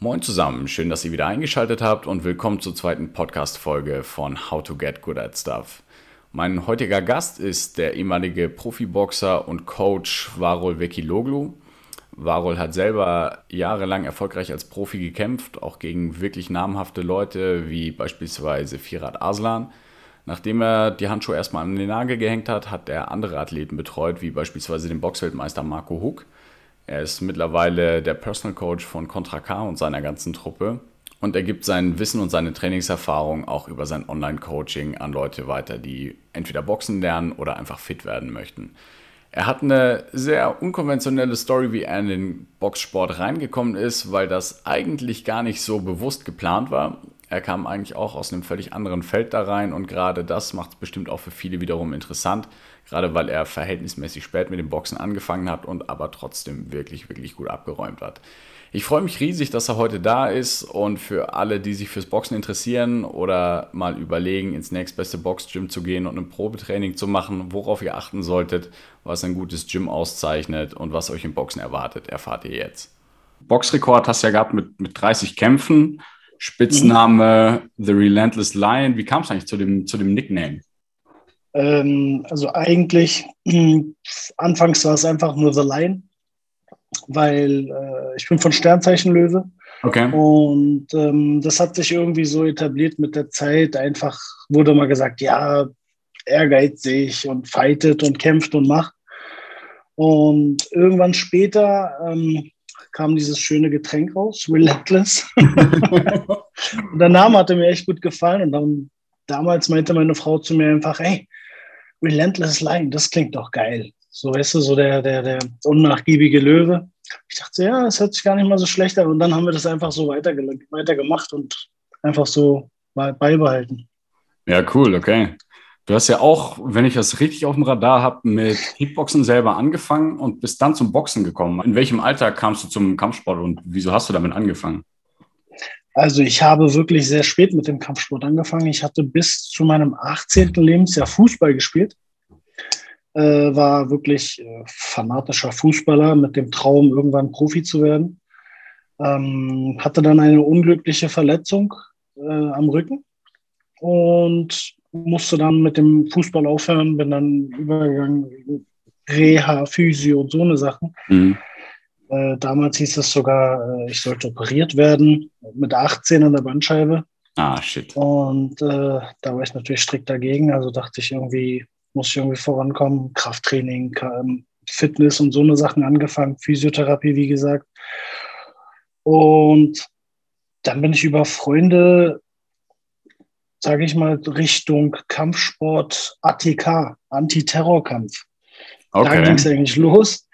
Moin zusammen, schön, dass ihr wieder eingeschaltet habt und willkommen zur zweiten Podcast-Folge von How to Get Good at Stuff. Mein heutiger Gast ist der ehemalige Profiboxer und Coach Varol Vekiloglu. Varol hat selber jahrelang erfolgreich als Profi gekämpft, auch gegen wirklich namhafte Leute wie beispielsweise Firat Aslan. Nachdem er die Handschuhe erstmal an den Nagel gehängt hat, hat er andere Athleten betreut, wie beispielsweise den Boxweltmeister Marco Huck er ist mittlerweile der Personal Coach von Contra K und seiner ganzen Truppe. Und er gibt sein Wissen und seine Trainingserfahrung auch über sein Online-Coaching an Leute weiter, die entweder Boxen lernen oder einfach fit werden möchten. Er hat eine sehr unkonventionelle Story, wie er in den Boxsport reingekommen ist, weil das eigentlich gar nicht so bewusst geplant war. Er kam eigentlich auch aus einem völlig anderen Feld da rein und gerade das macht es bestimmt auch für viele wiederum interessant, gerade weil er verhältnismäßig spät mit dem Boxen angefangen hat und aber trotzdem wirklich, wirklich gut abgeräumt hat. Ich freue mich riesig, dass er heute da ist und für alle, die sich fürs Boxen interessieren oder mal überlegen, ins nächstbeste Boxgym zu gehen und ein Probetraining zu machen, worauf ihr achten solltet, was ein gutes Gym auszeichnet und was euch im Boxen erwartet, erfahrt ihr jetzt. Boxrekord hast du ja gehabt mit, mit 30 Kämpfen, Spitzname. The Relentless Lion. Wie kam es eigentlich zu dem, zu dem Nickname? Ähm, also eigentlich, äh, anfangs war es einfach nur The Lion weil äh, ich bin von Sternzeichen Löwe. Okay. Und ähm, das hat sich irgendwie so etabliert mit der Zeit. Einfach wurde mal gesagt, ja, ehrgeizig und fightet und kämpft und macht. Und irgendwann später ähm, kam dieses schöne Getränk raus, Relentless. und der Name hatte mir echt gut gefallen. Und dann damals meinte meine Frau zu mir einfach, hey, Relentless Line, das klingt doch geil. So, weißt du, so der, der, der unnachgiebige Löwe. Ich dachte, ja, es hört sich gar nicht mal so schlecht an. Und dann haben wir das einfach so weiter, weiter gemacht und einfach so beibehalten. Ja, cool, okay. Du hast ja auch, wenn ich das richtig auf dem Radar habe, mit Kickboxen selber angefangen und bist dann zum Boxen gekommen. In welchem Alter kamst du zum Kampfsport und wieso hast du damit angefangen? Also ich habe wirklich sehr spät mit dem Kampfsport angefangen. Ich hatte bis zu meinem 18. Lebensjahr Fußball gespielt äh, war wirklich äh, fanatischer Fußballer mit dem Traum, irgendwann Profi zu werden. Ähm, hatte dann eine unglückliche Verletzung äh, am Rücken und musste dann mit dem Fußball aufhören, bin dann übergegangen, Reha, Physio und so eine Sachen. Mhm. Äh, damals hieß es sogar, äh, ich sollte operiert werden, mit 18 an der Bandscheibe. Ah, shit. Und äh, da war ich natürlich strikt dagegen. Also dachte ich irgendwie, muss ich irgendwie vorankommen. Krafttraining, Fitness und so eine Sachen angefangen, Physiotherapie, wie gesagt. Und dann bin ich über Freunde, sage ich mal, Richtung Kampfsport ATK, Antiterrorkampf. Okay. Da ging es eigentlich los.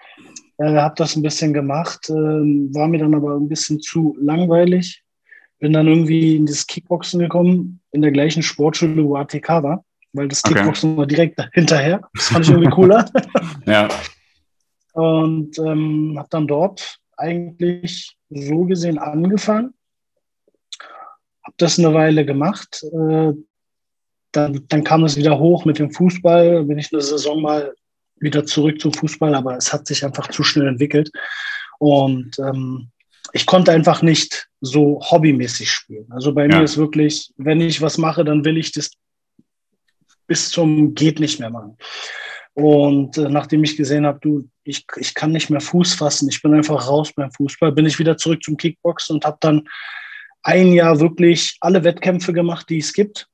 Äh, habe das ein bisschen gemacht, äh, war mir dann aber ein bisschen zu langweilig. Bin dann irgendwie in das Kickboxen gekommen, in der gleichen Sportschule, wo ATK war weil das Kickboxen okay. war direkt hinterher. Das fand ich irgendwie cooler. ja. Und ähm, habe dann dort eigentlich so gesehen angefangen. Habe das eine Weile gemacht. Äh, dann, dann kam es wieder hoch mit dem Fußball. Bin ich eine Saison mal wieder zurück zum Fußball, aber es hat sich einfach zu schnell entwickelt. Und ähm, ich konnte einfach nicht so hobbymäßig spielen. Also bei ja. mir ist wirklich, wenn ich was mache, dann will ich das bis zum geht nicht mehr machen. Und äh, nachdem ich gesehen habe, du, ich, ich kann nicht mehr Fuß fassen, ich bin einfach raus beim Fußball, bin ich wieder zurück zum Kickboxen und habe dann ein Jahr wirklich alle Wettkämpfe gemacht, die es gibt.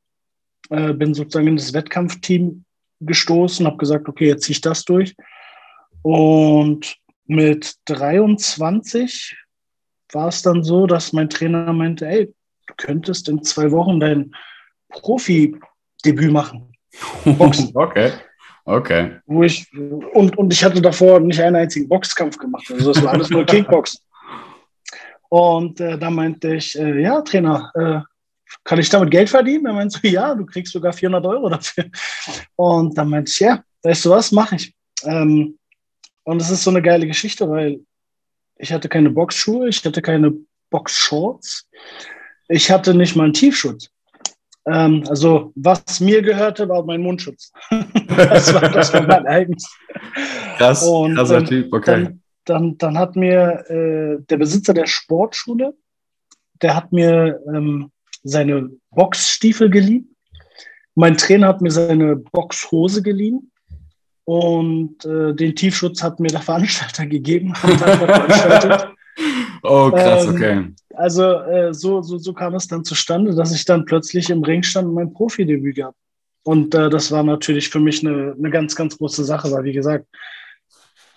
Äh, bin sozusagen in das Wettkampfteam gestoßen, habe gesagt, okay, jetzt ziehe ich das durch. Und mit 23 war es dann so, dass mein Trainer meinte, ey, du könntest in zwei Wochen dein Profi-Debüt machen. Boxen. okay. Okay. Wo ich, und, und ich hatte davor nicht einen einzigen Boxkampf gemacht. Also das war alles nur Kickboxen. Und äh, da meinte ich, äh, ja, Trainer, äh, kann ich damit Geld verdienen? Er meinte so, ja, du kriegst sogar 400 Euro dafür. Und dann meinte ich, ja, weißt du was, mache ich. Ähm, und es ist so eine geile Geschichte, weil ich hatte keine Boxschuhe, ich hatte keine Boxshorts, ich hatte nicht mal einen Tiefschutz. Ähm, also, was mir gehörte, war mein Mundschutz. das, war, das war mein eigenes. Krass, Und, krasser ähm, Typ, okay. Dann, dann, dann hat mir äh, der Besitzer der Sportschule der hat mir ähm, seine Boxstiefel geliehen. Mein Trainer hat mir seine Boxhose geliehen. Und äh, den Tiefschutz hat mir der Veranstalter gegeben. oh, krass, ähm, okay. Also äh, so, so, so kam es dann zustande, dass ich dann plötzlich im Ring stand und mein Profidebüt gab. Und äh, das war natürlich für mich eine, eine ganz, ganz große Sache, weil wie gesagt,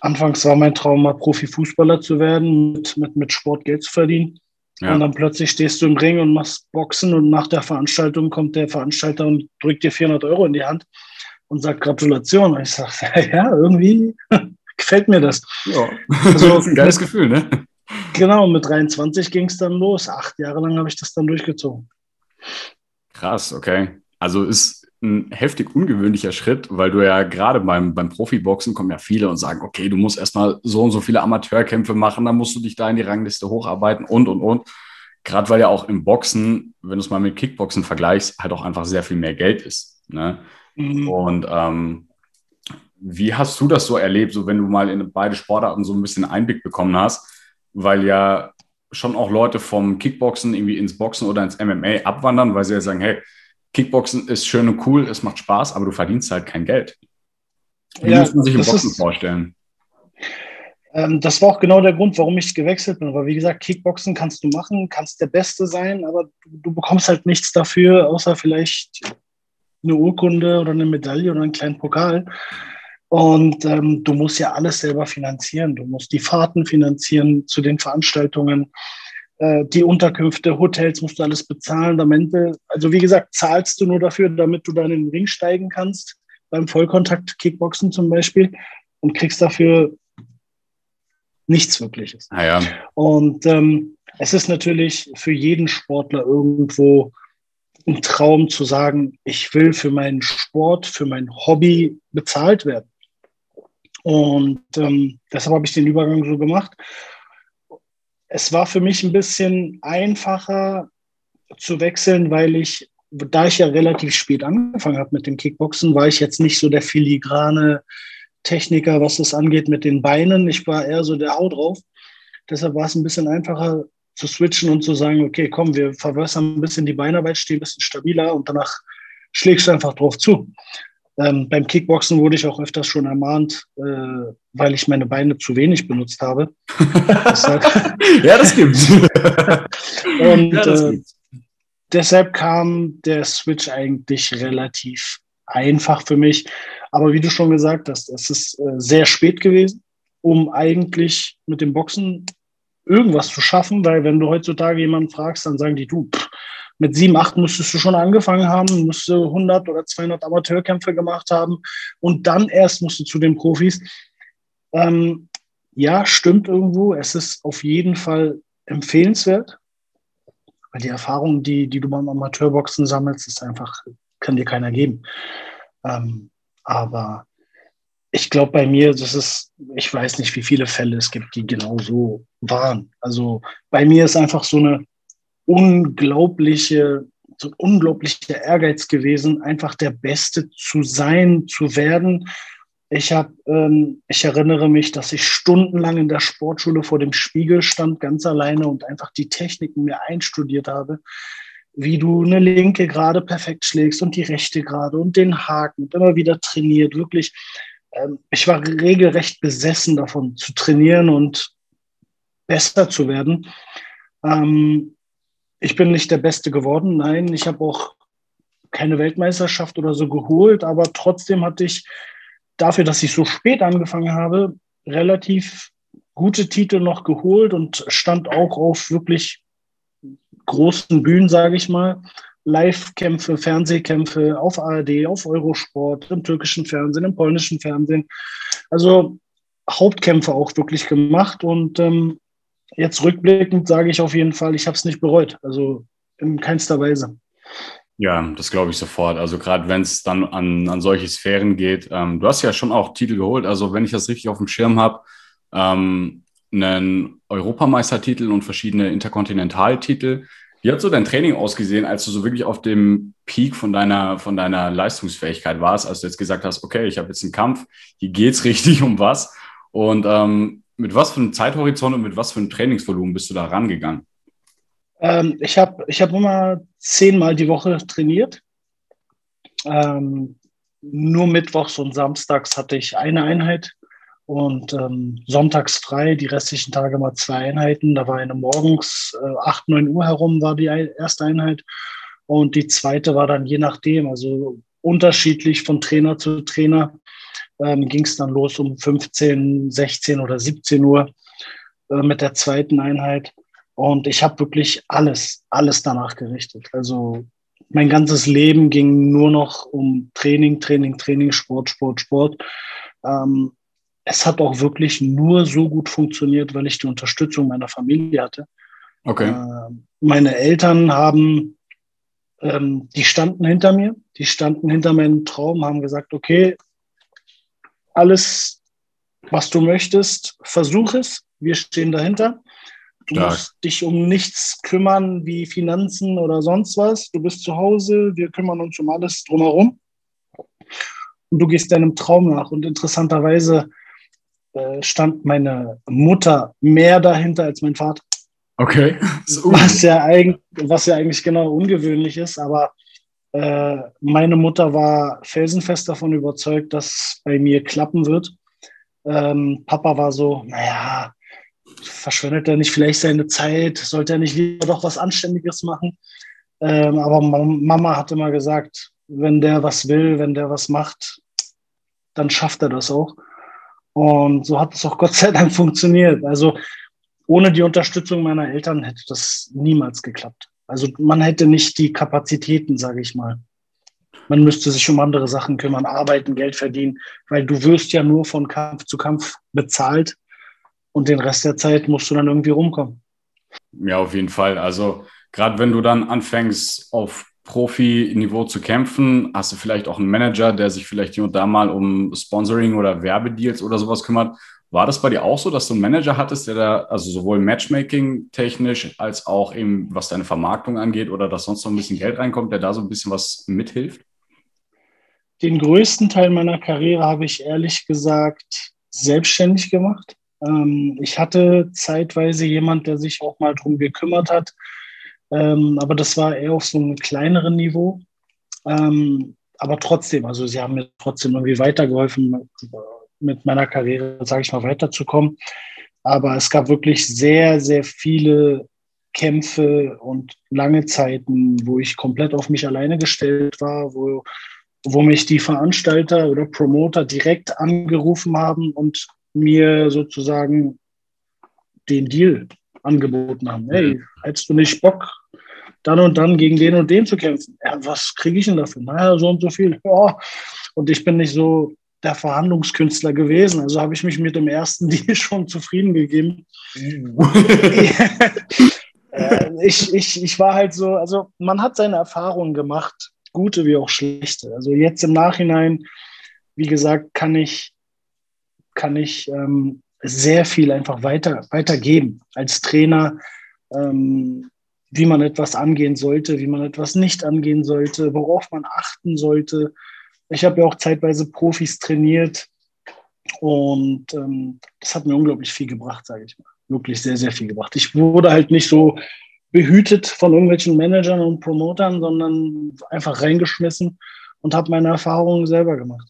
anfangs war mein Traum mal Profifußballer zu werden, mit, mit, mit Sport Geld zu verdienen. Ja. Und dann plötzlich stehst du im Ring und machst Boxen und nach der Veranstaltung kommt der Veranstalter und drückt dir 400 Euro in die Hand und sagt Gratulation. Und ich sage, ja, irgendwie gefällt mir das. Ja, also, das ist ein geiles Gefühl, ne? Genau, mit 23 ging es dann los. Acht Jahre lang habe ich das dann durchgezogen. Krass, okay. Also ist ein heftig ungewöhnlicher Schritt, weil du ja gerade beim, beim Profiboxen kommen ja viele und sagen, okay, du musst erstmal so und so viele Amateurkämpfe machen, dann musst du dich da in die Rangliste hocharbeiten und, und, und. Gerade weil ja auch im Boxen, wenn du es mal mit Kickboxen vergleichst, halt auch einfach sehr viel mehr Geld ist. Ne? Mhm. Und ähm, wie hast du das so erlebt, so wenn du mal in beide Sportarten so ein bisschen Einblick bekommen hast? Weil ja schon auch Leute vom Kickboxen irgendwie ins Boxen oder ins MMA abwandern, weil sie ja sagen, hey, Kickboxen ist schön und cool, es macht Spaß, aber du verdienst halt kein Geld. Wie ja, muss man sich im Boxen ist, vorstellen? Ähm, das war auch genau der Grund, warum ich gewechselt bin. Weil, wie gesagt, Kickboxen kannst du machen, kannst der Beste sein, aber du, du bekommst halt nichts dafür, außer vielleicht eine Urkunde oder eine Medaille oder einen kleinen Pokal. Und ähm, du musst ja alles selber finanzieren. Du musst die Fahrten finanzieren zu den Veranstaltungen, die Unterkünfte, Hotels musst du alles bezahlen. Am Ende, also wie gesagt, zahlst du nur dafür, damit du dann in den Ring steigen kannst, beim Vollkontakt-Kickboxen zum Beispiel, und kriegst dafür nichts Wirkliches. Ah ja. Und ähm, es ist natürlich für jeden Sportler irgendwo ein Traum zu sagen, ich will für meinen Sport, für mein Hobby bezahlt werden. Und ähm, deshalb habe ich den Übergang so gemacht. Es war für mich ein bisschen einfacher zu wechseln, weil ich, da ich ja relativ spät angefangen habe mit dem Kickboxen, war ich jetzt nicht so der filigrane Techniker, was das angeht mit den Beinen. Ich war eher so der Haut drauf. Deshalb war es ein bisschen einfacher, zu switchen und zu sagen, okay, komm, wir verwässern ein bisschen die Beinarbeit, stehen ein bisschen stabiler und danach schlägst du einfach drauf zu. Ähm, beim Kickboxen wurde ich auch öfters schon ermahnt, äh, weil ich meine Beine zu wenig benutzt habe. ja, das gibt's. und ja, das äh, deshalb kam der Switch eigentlich relativ einfach für mich. Aber wie du schon gesagt hast, es ist äh, sehr spät gewesen, um eigentlich mit dem Boxen irgendwas zu schaffen, weil wenn du heutzutage jemanden fragst, dann sagen die, du, pff, mit sieben, acht müsstest du schon angefangen haben, musst du 100 oder 200 Amateurkämpfe gemacht haben und dann erst musst du zu den Profis. Ähm, ja, stimmt irgendwo. Es ist auf jeden Fall empfehlenswert, weil die Erfahrung, die, die du beim Amateurboxen sammelst, ist einfach, kann dir keiner geben. Ähm, aber ich glaube bei mir, das ist, ich weiß nicht, wie viele Fälle es gibt, die genau so waren. Also bei mir ist einfach so eine unglaubliche, so ein unglaublicher Ehrgeiz gewesen, einfach der Beste zu sein, zu werden. Ich habe, ähm, ich erinnere mich, dass ich stundenlang in der Sportschule vor dem Spiegel stand, ganz alleine und einfach die Techniken mir einstudiert habe, wie du eine linke gerade perfekt schlägst und die rechte gerade und den Haken und immer wieder trainiert, wirklich ähm, ich war regelrecht besessen davon zu trainieren und besser zu werden. Ähm, ich bin nicht der Beste geworden, nein, ich habe auch keine Weltmeisterschaft oder so geholt, aber trotzdem hatte ich dafür, dass ich so spät angefangen habe, relativ gute Titel noch geholt und stand auch auf wirklich großen Bühnen, sage ich mal. Live-Kämpfe, Fernsehkämpfe auf ARD, auf Eurosport, im türkischen Fernsehen, im polnischen Fernsehen. Also Hauptkämpfe auch wirklich gemacht und ähm, jetzt rückblickend sage ich auf jeden Fall, ich habe es nicht bereut. Also in keinster Weise. Ja, das glaube ich sofort. Also gerade wenn es dann an, an solche Sphären geht. Ähm, du hast ja schon auch Titel geholt. Also wenn ich das richtig auf dem Schirm habe, ähm, einen Europameistertitel und verschiedene Interkontinentaltitel. Wie hat so dein Training ausgesehen, als du so wirklich auf dem Peak von deiner, von deiner Leistungsfähigkeit warst, als du jetzt gesagt hast, okay, ich habe jetzt einen Kampf, hier geht es richtig um was. Und ähm, mit was für einem Zeithorizont und mit was für einem Trainingsvolumen bist du da rangegangen? Ähm, ich habe ich hab immer zehnmal die Woche trainiert. Ähm, nur mittwochs und samstags hatte ich eine Einheit und ähm, sonntags frei, die restlichen Tage mal zwei Einheiten. Da war eine morgens äh, 8, 9 Uhr herum war die erste Einheit und die zweite war dann je nachdem, also unterschiedlich von Trainer zu Trainer, ähm, ging es dann los um 15, 16 oder 17 Uhr äh, mit der zweiten Einheit. Und ich habe wirklich alles, alles danach gerichtet. Also mein ganzes Leben ging nur noch um Training, Training, Training, Sport, Sport, Sport. Ähm, es hat auch wirklich nur so gut funktioniert, weil ich die Unterstützung meiner Familie hatte. Okay. Äh, meine Eltern haben, ähm, die standen hinter mir, die standen hinter meinem Traum, haben gesagt, okay, alles, was du möchtest, versuch es, wir stehen dahinter. Du Stark. musst dich um nichts kümmern wie Finanzen oder sonst was. Du bist zu Hause, wir kümmern uns um alles drumherum. Und du gehst deinem Traum nach. Und interessanterweise äh, stand meine Mutter mehr dahinter als mein Vater. Okay. Was ja, was ja eigentlich genau ungewöhnlich ist, aber äh, meine Mutter war felsenfest davon überzeugt, dass bei mir klappen wird. Ähm, Papa war so, naja, verschwendet er nicht vielleicht seine Zeit? Sollte er nicht lieber doch was Anständiges machen? Ähm, aber Mama hat immer gesagt, wenn der was will, wenn der was macht, dann schafft er das auch. Und so hat es auch Gott sei Dank funktioniert. Also ohne die Unterstützung meiner Eltern hätte das niemals geklappt. Also man hätte nicht die Kapazitäten, sage ich mal. Man müsste sich um andere Sachen kümmern, arbeiten, Geld verdienen, weil du wirst ja nur von Kampf zu Kampf bezahlt und den Rest der Zeit musst du dann irgendwie rumkommen. Ja, auf jeden Fall. Also gerade wenn du dann anfängst, auf Profi-Niveau zu kämpfen? Hast du vielleicht auch einen Manager, der sich vielleicht hier und da mal um Sponsoring oder Werbedeals oder sowas kümmert? War das bei dir auch so, dass du einen Manager hattest, der da, also sowohl Matchmaking technisch als auch eben was deine Vermarktung angeht oder dass sonst noch ein bisschen Geld reinkommt, der da so ein bisschen was mithilft? Den größten Teil meiner Karriere habe ich ehrlich gesagt selbstständig gemacht. Ähm, ich hatte zeitweise jemand, der sich auch mal darum gekümmert hat, ähm, aber das war eher auf so einem kleineren Niveau. Ähm, aber trotzdem, also sie haben mir trotzdem irgendwie weitergeholfen, mit meiner Karriere, sage ich mal, weiterzukommen. Aber es gab wirklich sehr, sehr viele Kämpfe und lange Zeiten, wo ich komplett auf mich alleine gestellt war, wo, wo mich die Veranstalter oder Promoter direkt angerufen haben und mir sozusagen den Deal angeboten haben. Hey, hättest du nicht Bock, dann und dann gegen den und den zu kämpfen? Ja, was kriege ich denn dafür? Naja, so und so viel. Ja. Und ich bin nicht so der Verhandlungskünstler gewesen. Also habe ich mich mit dem ersten Deal schon zufrieden gegeben. Äh, ich, ich, ich war halt so, also man hat seine Erfahrungen gemacht, gute wie auch schlechte. Also jetzt im Nachhinein, wie gesagt, kann ich, kann ich ähm, sehr viel einfach weiter, weitergeben als Trainer. Ähm, wie man etwas angehen sollte, wie man etwas nicht angehen sollte, worauf man achten sollte. Ich habe ja auch zeitweise Profis trainiert und ähm, das hat mir unglaublich viel gebracht, sage ich mal. Wirklich sehr, sehr viel gebracht. Ich wurde halt nicht so behütet von irgendwelchen Managern und Promotern, sondern einfach reingeschmissen und habe meine Erfahrungen selber gemacht.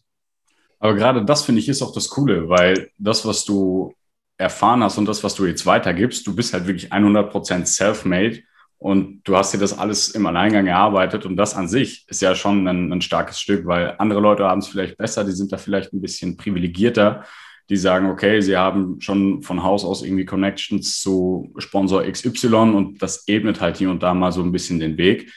Aber gerade das finde ich ist auch das Coole, weil das, was du erfahren hast und das, was du jetzt weitergibst, du bist halt wirklich 100% self-made und du hast dir das alles im Alleingang erarbeitet und das an sich ist ja schon ein, ein starkes Stück, weil andere Leute haben es vielleicht besser, die sind da vielleicht ein bisschen privilegierter, die sagen, okay, sie haben schon von Haus aus irgendwie Connections zu Sponsor XY und das ebnet halt hier und da mal so ein bisschen den Weg.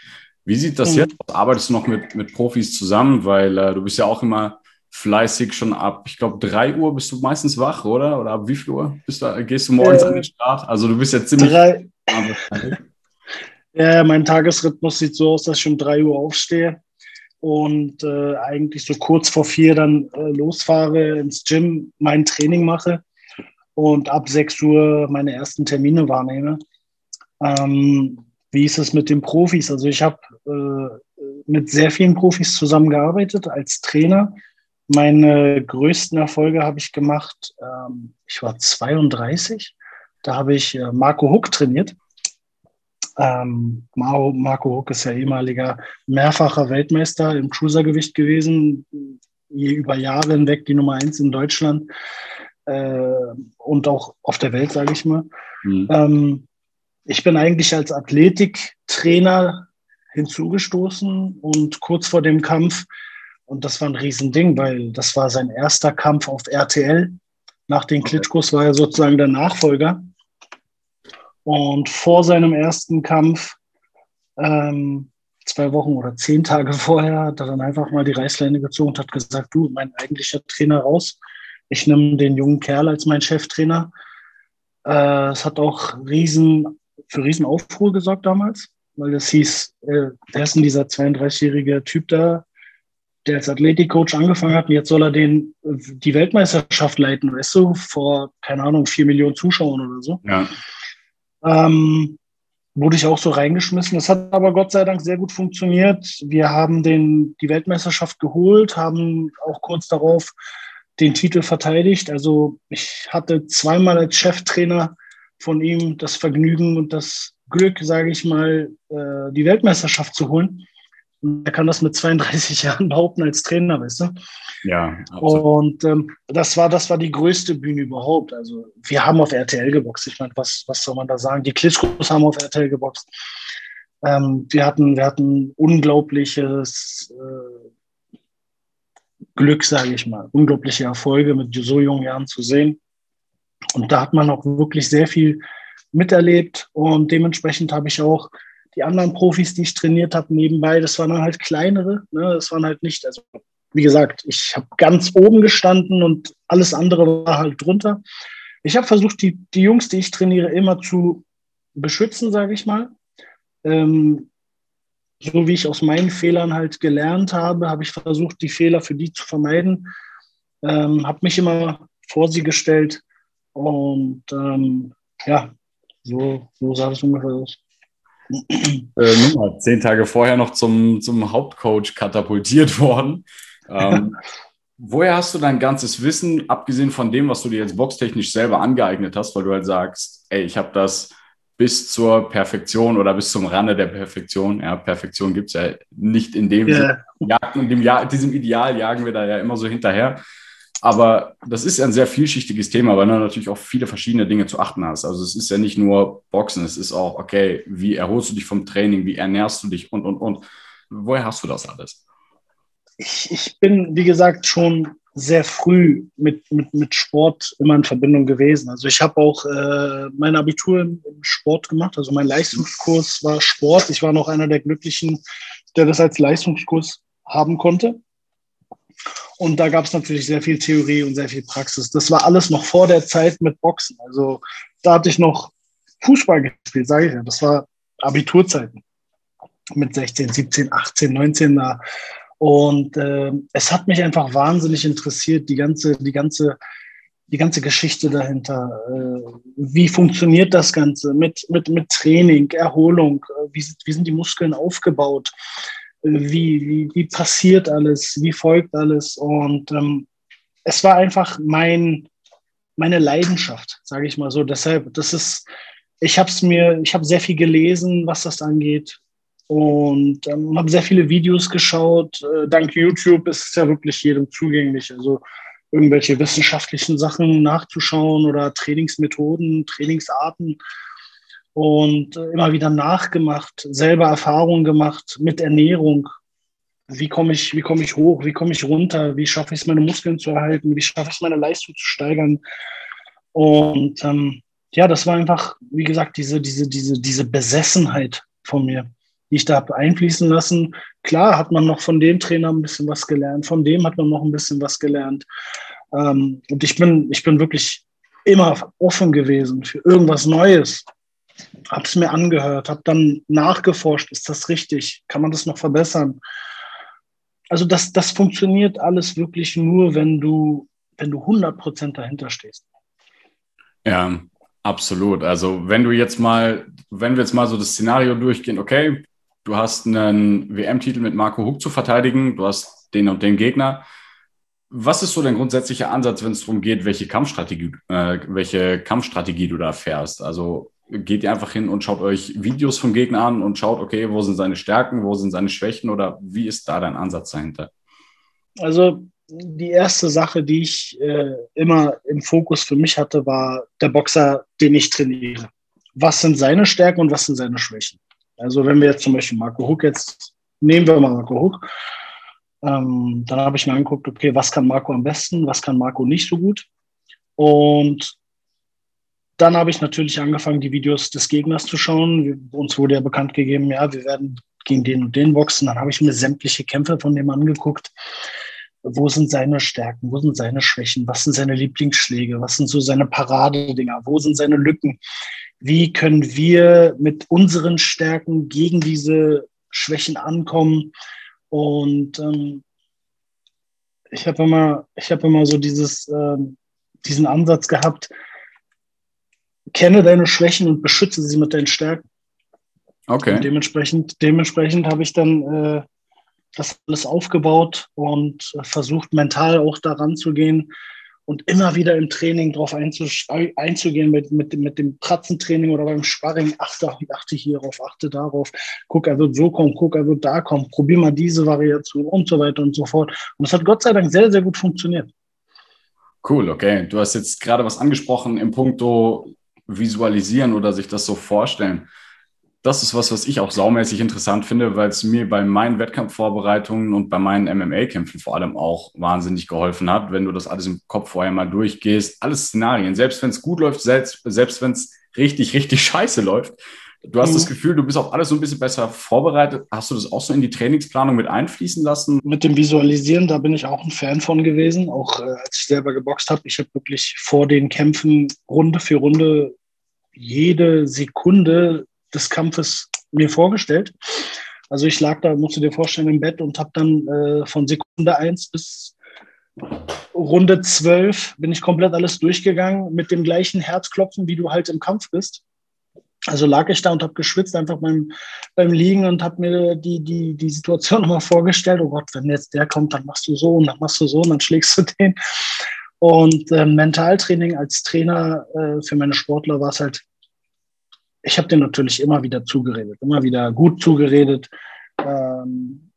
Wie sieht das mhm. jetzt aus? Arbeitest du noch mit, mit Profis zusammen? Weil äh, du bist ja auch immer fleißig schon ab, ich glaube, drei Uhr bist du meistens wach, oder? Oder ab wie viel Uhr bist du, gehst du morgens äh, an den Start? Also du bist ja ziemlich. Drei, ja, mein Tagesrhythmus sieht so aus, dass ich um drei Uhr aufstehe und äh, eigentlich so kurz vor vier dann äh, losfahre ins Gym, mein Training mache und ab sechs Uhr meine ersten Termine wahrnehme. Ähm, wie ist es mit den Profis? Also ich habe äh, mit sehr vielen Profis zusammengearbeitet als Trainer. Meine größten Erfolge habe ich gemacht. Ähm, ich war 32. Da habe ich äh, Marco Huck trainiert Ähm, Marco Huck ist ja ehemaliger mehrfacher Weltmeister im Cruisergewicht gewesen, über Jahre hinweg die Nummer eins in Deutschland äh, und auch auf der Welt, sage ich mal. Mhm. Ähm, ich bin eigentlich als Athletiktrainer hinzugestoßen und kurz vor dem Kampf, und das war ein Riesending, weil das war sein erster Kampf auf RTL. Nach den Klitschkos war er sozusagen der Nachfolger. Und vor seinem ersten Kampf, ähm, zwei Wochen oder zehn Tage vorher, hat er dann einfach mal die Reißleine gezogen und hat gesagt, du, mein eigentlicher Trainer raus. Ich nehme den jungen Kerl als mein Cheftrainer. Äh, es hat auch riesen, für riesen Aufruhr gesorgt damals, weil es hieß, äh, wer ist denn dieser 32-jährige Typ da, der als Athletikcoach angefangen hat und jetzt soll er den, die Weltmeisterschaft leiten, weißt du, vor, keine Ahnung, vier Millionen Zuschauern oder so. Ja. Ähm, wurde ich auch so reingeschmissen. Das hat aber Gott sei Dank sehr gut funktioniert. Wir haben den, die Weltmeisterschaft geholt, haben auch kurz darauf den Titel verteidigt. Also ich hatte zweimal als Cheftrainer von ihm das Vergnügen und das Glück, sage ich mal, äh, die Weltmeisterschaft zu holen. Und er kann das mit 32 Jahren behaupten als Trainer, weißt du? Ja. Absolut. Und ähm, das war, das war die größte Bühne überhaupt. Also wir haben auf RTL geboxt. Ich meine, was, was soll man da sagen? Die Klitschkos haben auf RTL geboxt. Ähm, wir hatten, wir hatten unglaubliches äh, Glück, sage ich mal, unglaubliche Erfolge mit so jungen Jahren zu sehen. Und da hat man auch wirklich sehr viel miterlebt und dementsprechend habe ich auch die anderen Profis, die ich trainiert habe, nebenbei, das waren dann halt kleinere. Ne? Das waren halt nicht, also wie gesagt, ich habe ganz oben gestanden und alles andere war halt drunter. Ich habe versucht, die, die Jungs, die ich trainiere, immer zu beschützen, sage ich mal. Ähm, so wie ich aus meinen Fehlern halt gelernt habe, habe ich versucht, die Fehler für die zu vermeiden. Ähm, habe mich immer vor sie gestellt und ähm, ja, so, so sah das ungefähr aus äh, Nummer, zehn Tage vorher noch zum, zum Hauptcoach katapultiert worden. Ähm, woher hast du dein ganzes Wissen, abgesehen von dem, was du dir jetzt boxtechnisch selber angeeignet hast, weil du halt sagst, ey, ich habe das bis zur Perfektion oder bis zum Rande der Perfektion. Ja, Perfektion gibt es ja nicht in dem, yeah. in dem ja, diesem Ideal jagen wir da ja immer so hinterher. Aber das ist ein sehr vielschichtiges Thema, weil du natürlich auch viele verschiedene Dinge zu achten hast. Also es ist ja nicht nur Boxen, es ist auch, okay, wie erholst du dich vom Training, wie ernährst du dich und, und, und. Woher hast du das alles? Ich, ich bin, wie gesagt, schon sehr früh mit, mit, mit Sport immer in Verbindung gewesen. Also ich habe auch äh, mein Abitur im, im Sport gemacht. Also mein Leistungskurs war Sport. Ich war noch einer der Glücklichen, der das als Leistungskurs haben konnte. Und da gab es natürlich sehr viel Theorie und sehr viel Praxis. Das war alles noch vor der Zeit mit Boxen. Also da hatte ich noch Fußball gespielt, sage ich ja. Das war Abiturzeiten mit 16, 17, 18, 19 da. Und äh, es hat mich einfach wahnsinnig interessiert, die ganze, die ganze, die ganze Geschichte dahinter. Äh, wie funktioniert das Ganze mit, mit, mit Training, Erholung? Wie, wie sind die Muskeln aufgebaut? Wie, wie, wie passiert alles, wie folgt alles. Und ähm, es war einfach mein, meine Leidenschaft, sage ich mal so. Deshalb, das ist, ich habe es mir, ich habe sehr viel gelesen, was das angeht. Und ähm, habe sehr viele Videos geschaut. Äh, dank YouTube ist es ja wirklich jedem zugänglich. Also irgendwelche wissenschaftlichen Sachen nachzuschauen oder Trainingsmethoden, Trainingsarten und immer wieder nachgemacht, selber Erfahrungen gemacht mit Ernährung. Wie komme ich, wie ich hoch, wie komme ich runter, wie schaffe ich es, meine Muskeln zu erhalten, wie schaffe ich es, meine Leistung zu steigern. Und ähm, ja, das war einfach, wie gesagt, diese, diese, diese, diese Besessenheit von mir, die ich da habe einfließen lassen. Klar hat man noch von dem Trainer ein bisschen was gelernt, von dem hat man noch ein bisschen was gelernt. Ähm, und ich bin, ich bin wirklich immer offen gewesen für irgendwas Neues habe es mir angehört, habe dann nachgeforscht, ist das richtig? Kann man das noch verbessern? Also das, das funktioniert alles wirklich nur, wenn du, wenn du 100% dahinter stehst. Ja, absolut. Also wenn du jetzt mal, wenn wir jetzt mal so das Szenario durchgehen, okay, du hast einen WM-Titel mit Marco Huck zu verteidigen, du hast den und den Gegner. Was ist so dein grundsätzlicher Ansatz, wenn es darum geht, welche Kampfstrategie, äh, welche Kampfstrategie du da fährst? Also geht ihr einfach hin und schaut euch Videos vom Gegner an und schaut, okay, wo sind seine Stärken, wo sind seine Schwächen oder wie ist da dein Ansatz dahinter? Also die erste Sache, die ich äh, immer im Fokus für mich hatte, war der Boxer, den ich trainiere. Was sind seine Stärken und was sind seine Schwächen? Also wenn wir jetzt zum Beispiel Marco Huck jetzt, nehmen wir mal Marco Huck, ähm, dann habe ich mir angeguckt, okay, was kann Marco am besten, was kann Marco nicht so gut. Und dann habe ich natürlich angefangen, die Videos des Gegners zu schauen. Uns wurde ja bekannt gegeben, ja, wir werden gegen den und den boxen. Dann habe ich mir sämtliche Kämpfe von dem angeguckt. Wo sind seine Stärken? Wo sind seine Schwächen? Was sind seine Lieblingsschläge? Was sind so seine Paradedinger? Wo sind seine Lücken? Wie können wir mit unseren Stärken gegen diese Schwächen ankommen? Und ähm, ich habe immer, ich habe immer so dieses, äh, diesen Ansatz gehabt, kenne deine Schwächen und beschütze sie mit deinen Stärken. Okay. Und dementsprechend, dementsprechend habe ich dann äh, das alles aufgebaut und äh, versucht, mental auch daran zu gehen und immer wieder im Training darauf einzugehen, mit, mit, mit dem Pratzentraining oder beim Sparring, achte, achte hierauf, achte darauf, guck, er wird so kommen, guck, er wird da kommen, probier mal diese Variation und so weiter und so fort. Und es hat Gott sei Dank sehr, sehr gut funktioniert. Cool, okay. Du hast jetzt gerade was angesprochen im Punkto visualisieren oder sich das so vorstellen. Das ist was, was ich auch saumäßig interessant finde, weil es mir bei meinen Wettkampfvorbereitungen und bei meinen MMA-Kämpfen vor allem auch wahnsinnig geholfen hat, wenn du das alles im Kopf vorher mal durchgehst. Alles Szenarien, selbst wenn es gut läuft, selbst, selbst wenn es richtig, richtig scheiße läuft, Du hast mhm. das Gefühl, du bist auf alles so ein bisschen besser vorbereitet. Hast du das auch so in die Trainingsplanung mit einfließen lassen? Mit dem Visualisieren, da bin ich auch ein Fan von gewesen. Auch äh, als ich selber geboxt habe, ich habe wirklich vor den Kämpfen Runde für Runde jede Sekunde des Kampfes mir vorgestellt. Also ich lag da, musst du dir vorstellen, im Bett und habe dann äh, von Sekunde 1 bis Runde 12 bin ich komplett alles durchgegangen mit dem gleichen Herzklopfen, wie du halt im Kampf bist. Also lag ich da und habe geschwitzt einfach beim, beim Liegen und habe mir die, die, die Situation nochmal vorgestellt. Oh Gott, wenn jetzt der kommt, dann machst du so und dann machst du so und dann schlägst du den. Und äh, Mentaltraining als Trainer äh, für meine Sportler war es halt, ich habe dir natürlich immer wieder zugeredet, immer wieder gut zugeredet, ähm,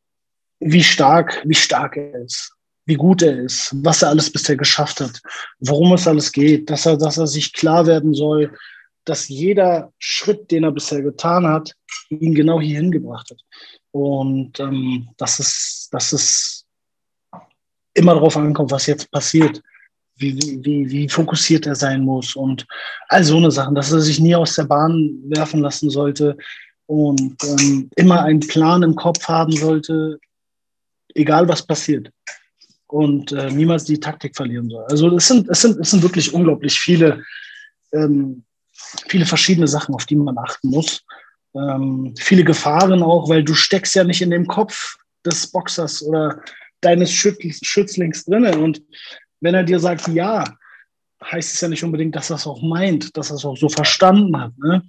wie stark, wie stark er ist, wie gut er ist, was er alles bisher geschafft hat, worum es alles geht, dass er, dass er sich klar werden soll, dass jeder Schritt, den er bisher getan hat, ihn genau hierhin gebracht hat. Und ähm, dass, es, dass es immer darauf ankommt, was jetzt passiert, wie, wie, wie fokussiert er sein muss und all so eine Sachen, dass er sich nie aus der Bahn werfen lassen sollte und ähm, immer einen Plan im Kopf haben sollte, egal was passiert und äh, niemals die Taktik verlieren soll. Also es sind, es sind, es sind wirklich unglaublich viele ähm, viele verschiedene Sachen, auf die man achten muss. Ähm, viele Gefahren auch, weil du steckst ja nicht in dem Kopf des Boxers oder deines Schützlings drinnen. Und wenn er dir sagt, ja, heißt es ja nicht unbedingt, dass er es auch meint, dass er es auch so verstanden hat. Ne?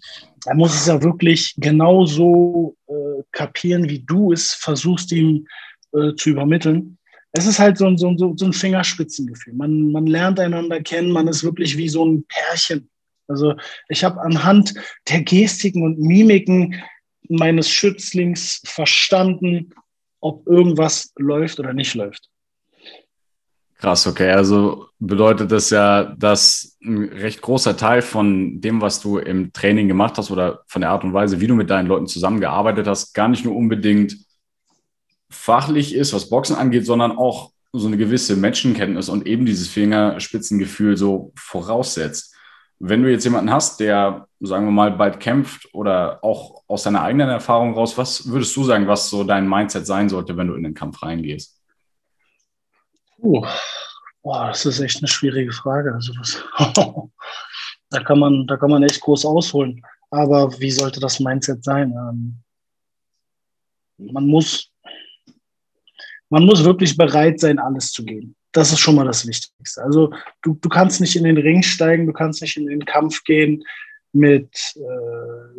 Er muss es ja wirklich genauso äh, kapieren, wie du es versuchst, ihm äh, zu übermitteln. Es ist halt so ein, so, ein, so ein Fingerspitzengefühl. Man, man lernt einander kennen, man ist wirklich wie so ein Pärchen. Also ich habe anhand der Gestiken und Mimiken meines Schützlings verstanden, ob irgendwas läuft oder nicht läuft. Krass, okay. Also bedeutet das ja, dass ein recht großer Teil von dem, was du im Training gemacht hast oder von der Art und Weise, wie du mit deinen Leuten zusammengearbeitet hast, gar nicht nur unbedingt fachlich ist, was Boxen angeht, sondern auch so eine gewisse Menschenkenntnis und eben dieses Fingerspitzengefühl so voraussetzt. Wenn du jetzt jemanden hast, der, sagen wir mal, bald kämpft oder auch aus deiner eigenen Erfahrung raus, was würdest du sagen, was so dein Mindset sein sollte, wenn du in den Kampf reingehst? Uh, boah, das ist echt eine schwierige Frage. Also was, da, kann man, da kann man echt groß ausholen. Aber wie sollte das Mindset sein? Ähm, man, muss, man muss wirklich bereit sein, alles zu geben das ist schon mal das Wichtigste. Also du, du kannst nicht in den Ring steigen, du kannst nicht in den Kampf gehen mit, äh,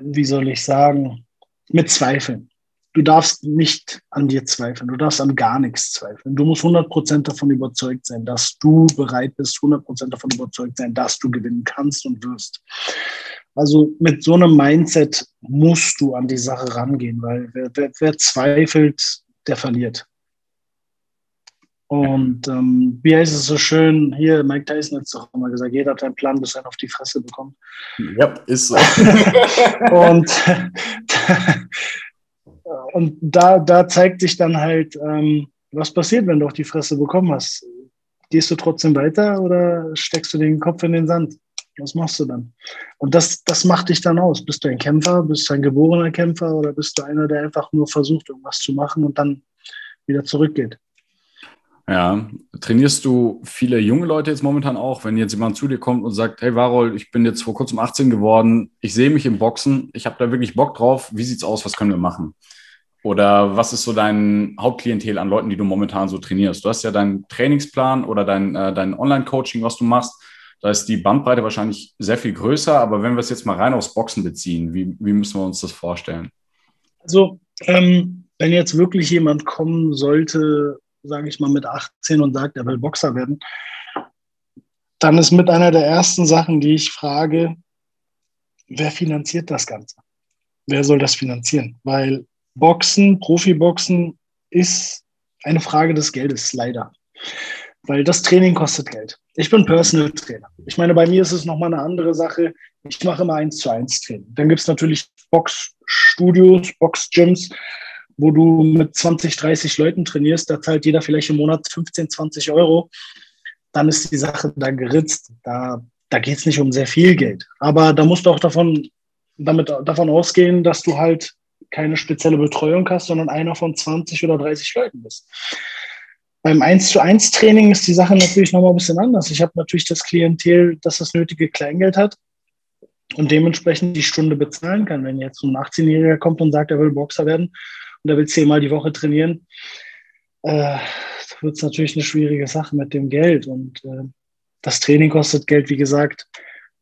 wie soll ich sagen, mit Zweifeln. du darfst nicht an dir zweifeln, du darfst an gar nichts zweifeln. Du musst 100% davon überzeugt sein, dass du bereit bist, 100% davon überzeugt sein, dass du gewinnen kannst und wirst. Also mit so einem Mindset musst du an die Sache rangehen, weil wer, wer, wer zweifelt, der verliert. Und ähm, wie heißt es so schön, hier, Mike Tyson hat es doch immer gesagt, jeder hat einen Plan, bis er auf die Fresse bekommt. Ja, ist so. und und da, da zeigt sich dann halt, ähm, was passiert, wenn du auf die Fresse bekommen hast. Gehst du trotzdem weiter oder steckst du den Kopf in den Sand? Was machst du dann? Und das, das macht dich dann aus. Bist du ein Kämpfer, bist du ein geborener Kämpfer oder bist du einer, der einfach nur versucht, irgendwas zu machen und dann wieder zurückgeht? Ja, trainierst du viele junge Leute jetzt momentan auch, wenn jetzt jemand zu dir kommt und sagt, hey Warol, ich bin jetzt vor kurzem 18 geworden, ich sehe mich im Boxen, ich habe da wirklich Bock drauf, wie sieht's aus, was können wir machen? Oder was ist so dein Hauptklientel an Leuten, die du momentan so trainierst? Du hast ja deinen Trainingsplan oder dein, äh, dein Online-Coaching, was du machst. Da ist die Bandbreite wahrscheinlich sehr viel größer, aber wenn wir es jetzt mal rein aufs Boxen beziehen, wie, wie müssen wir uns das vorstellen? Also, ähm, wenn jetzt wirklich jemand kommen sollte, sage ich mal, mit 18 und sagt, er will Boxer werden, dann ist mit einer der ersten Sachen, die ich frage, wer finanziert das Ganze? Wer soll das finanzieren? Weil Boxen, Profiboxen ist eine Frage des Geldes, leider. Weil das Training kostet Geld. Ich bin Personal Trainer. Ich meine, bei mir ist es nochmal eine andere Sache. Ich mache immer eins zu eins Training. Dann gibt es natürlich Boxstudios, Boxgyms, wo du mit 20, 30 Leuten trainierst, da zahlt jeder vielleicht im Monat 15, 20 Euro, dann ist die Sache da geritzt. Da, da geht es nicht um sehr viel Geld. Aber da musst du auch davon, damit, davon ausgehen, dass du halt keine spezielle Betreuung hast, sondern einer von 20 oder 30 Leuten bist. Beim 1 zu 1 Training ist die Sache natürlich nochmal ein bisschen anders. Ich habe natürlich das Klientel, das das nötige Kleingeld hat und dementsprechend die Stunde bezahlen kann. Wenn jetzt ein 18-Jähriger kommt und sagt, er will Boxer werden, und er will zehnmal die Woche trainieren, äh, wird es natürlich eine schwierige Sache mit dem Geld. Und äh, das Training kostet Geld, wie gesagt.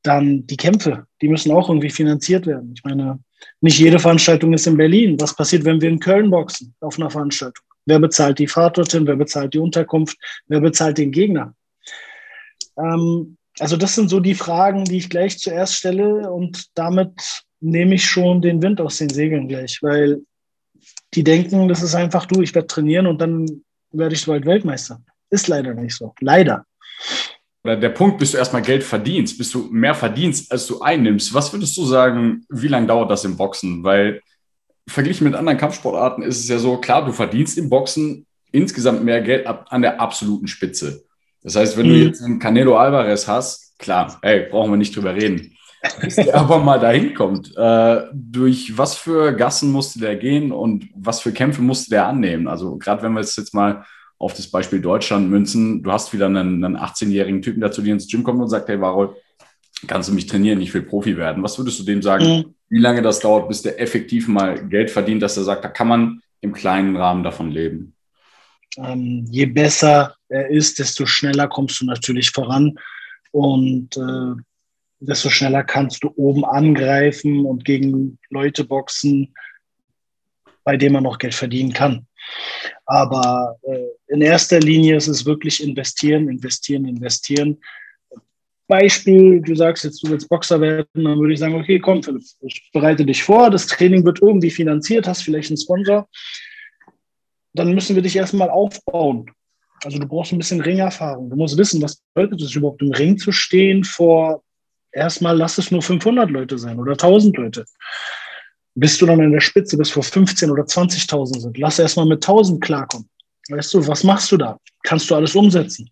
Dann die Kämpfe, die müssen auch irgendwie finanziert werden. Ich meine, nicht jede Veranstaltung ist in Berlin. Was passiert, wenn wir in Köln boxen auf einer Veranstaltung? Wer bezahlt die Fahrt dorthin? Wer bezahlt die Unterkunft? Wer bezahlt den Gegner? Ähm, also das sind so die Fragen, die ich gleich zuerst stelle und damit nehme ich schon den Wind aus den Segeln gleich, weil die denken, das ist einfach du, ich werde trainieren und dann werde ich bald Weltmeister. Ist leider nicht so. Leider. Der Punkt, bis du erstmal Geld verdienst, bis du mehr verdienst, als du einnimmst. Was würdest du sagen, wie lange dauert das im Boxen? Weil verglichen mit anderen Kampfsportarten ist es ja so, klar, du verdienst im Boxen insgesamt mehr Geld ab, an der absoluten Spitze. Das heißt, wenn mhm. du jetzt einen Canelo Alvarez hast, klar, ey, brauchen wir nicht drüber reden. Bis der aber mal dahin kommt. Äh, durch was für Gassen musste der gehen und was für Kämpfe musste der annehmen? Also gerade wenn wir es jetzt mal auf das Beispiel Deutschland münzen, du hast wieder einen, einen 18-jährigen Typen, der zu dir ins Gym kommt und sagt, hey Warol, kannst du mich trainieren, ich will Profi werden. Was würdest du dem sagen, mhm. Wie lange das dauert, bis der effektiv mal Geld verdient, dass er sagt, da kann man im kleinen Rahmen davon leben? Ähm, je besser er ist, desto schneller kommst du natürlich voran. Und äh, desto schneller kannst du oben angreifen und gegen Leute boxen, bei denen man noch Geld verdienen kann. Aber äh, in erster Linie ist es wirklich investieren, investieren, investieren. Beispiel, du sagst jetzt, du willst Boxer werden, dann würde ich sagen, okay, komm, Philipp, ich bereite dich vor, das Training wird irgendwie finanziert, hast vielleicht einen Sponsor. Dann müssen wir dich erstmal aufbauen. Also du brauchst ein bisschen Ringerfahrung. Du musst wissen, was bedeutet es überhaupt im Ring zu stehen vor erstmal lass es nur 500 Leute sein oder 1000 Leute. Bis du dann in der Spitze bis vor 15 oder 20.000 sind, lass erstmal mit 1000 klarkommen. Weißt du, was machst du da? Kannst du alles umsetzen?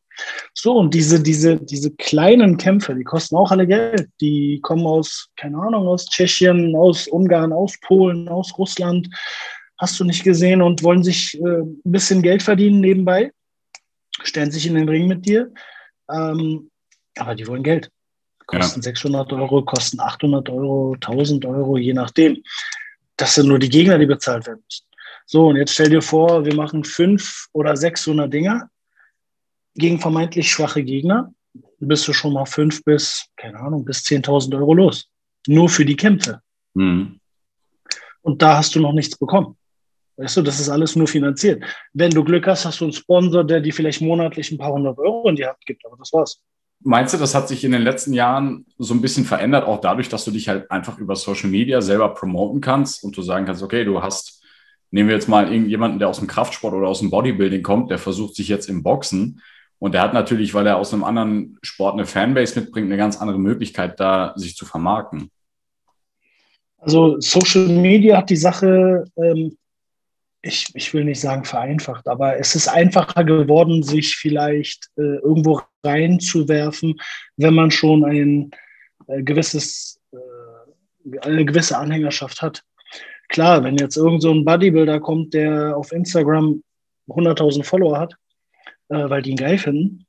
So, und diese, diese, diese kleinen Kämpfe, die kosten auch alle Geld. Die kommen aus, keine Ahnung, aus Tschechien, aus Ungarn, aus Polen, aus Russland. Hast du nicht gesehen und wollen sich äh, ein bisschen Geld verdienen nebenbei, stellen sich in den Ring mit dir. Ähm, aber die wollen Geld kosten ja. 600 Euro, kosten 800 Euro, 1000 Euro, je nachdem. Das sind nur die Gegner, die bezahlt werden müssen. So, und jetzt stell dir vor, wir machen fünf oder sechs so einer Dinger gegen vermeintlich schwache Gegner. Bist du schon mal fünf bis, keine Ahnung, bis 10.000 Euro los. Nur für die Kämpfe. Mhm. Und da hast du noch nichts bekommen. Weißt du, das ist alles nur finanziert. Wenn du Glück hast, hast du einen Sponsor, der dir vielleicht monatlich ein paar hundert Euro in die Hand gibt, aber das war's. Meinst du, das hat sich in den letzten Jahren so ein bisschen verändert, auch dadurch, dass du dich halt einfach über Social Media selber promoten kannst und du sagen kannst, okay, du hast, nehmen wir jetzt mal irgendjemanden, der aus dem Kraftsport oder aus dem Bodybuilding kommt, der versucht sich jetzt im Boxen und der hat natürlich, weil er aus einem anderen Sport eine Fanbase mitbringt, eine ganz andere Möglichkeit, da sich zu vermarkten. Also Social Media hat die Sache ähm, ich, ich will nicht sagen vereinfacht, aber es ist einfacher geworden, sich vielleicht äh, irgendwo reinzuwerfen, wenn man schon ein äh, gewisses, äh, eine gewisse Anhängerschaft hat. Klar, wenn jetzt irgend so ein Bodybuilder kommt, der auf Instagram 100.000 Follower hat, äh, weil die ihn geil finden,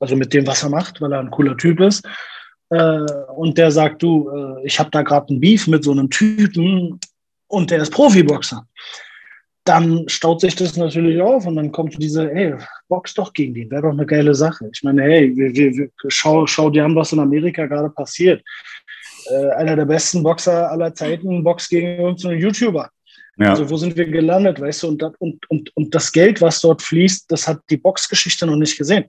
also mit dem, was er macht, weil er ein cooler Typ ist, äh, und der sagt, du, äh, ich habe da gerade einen Beef mit so einem Typen, und der ist Profiboxer, dann staut sich das natürlich auf und dann kommt diese, hey, box doch gegen den, wäre doch eine geile Sache. Ich meine, hey, wir, wir, schau, schau dir an, was in Amerika gerade passiert. Äh, einer der besten Boxer aller Zeiten boxt gegen irgendeinen YouTuber. Ja. Also wo sind wir gelandet, weißt du? Und, und, und, und das Geld, was dort fließt, das hat die Boxgeschichte noch nicht gesehen.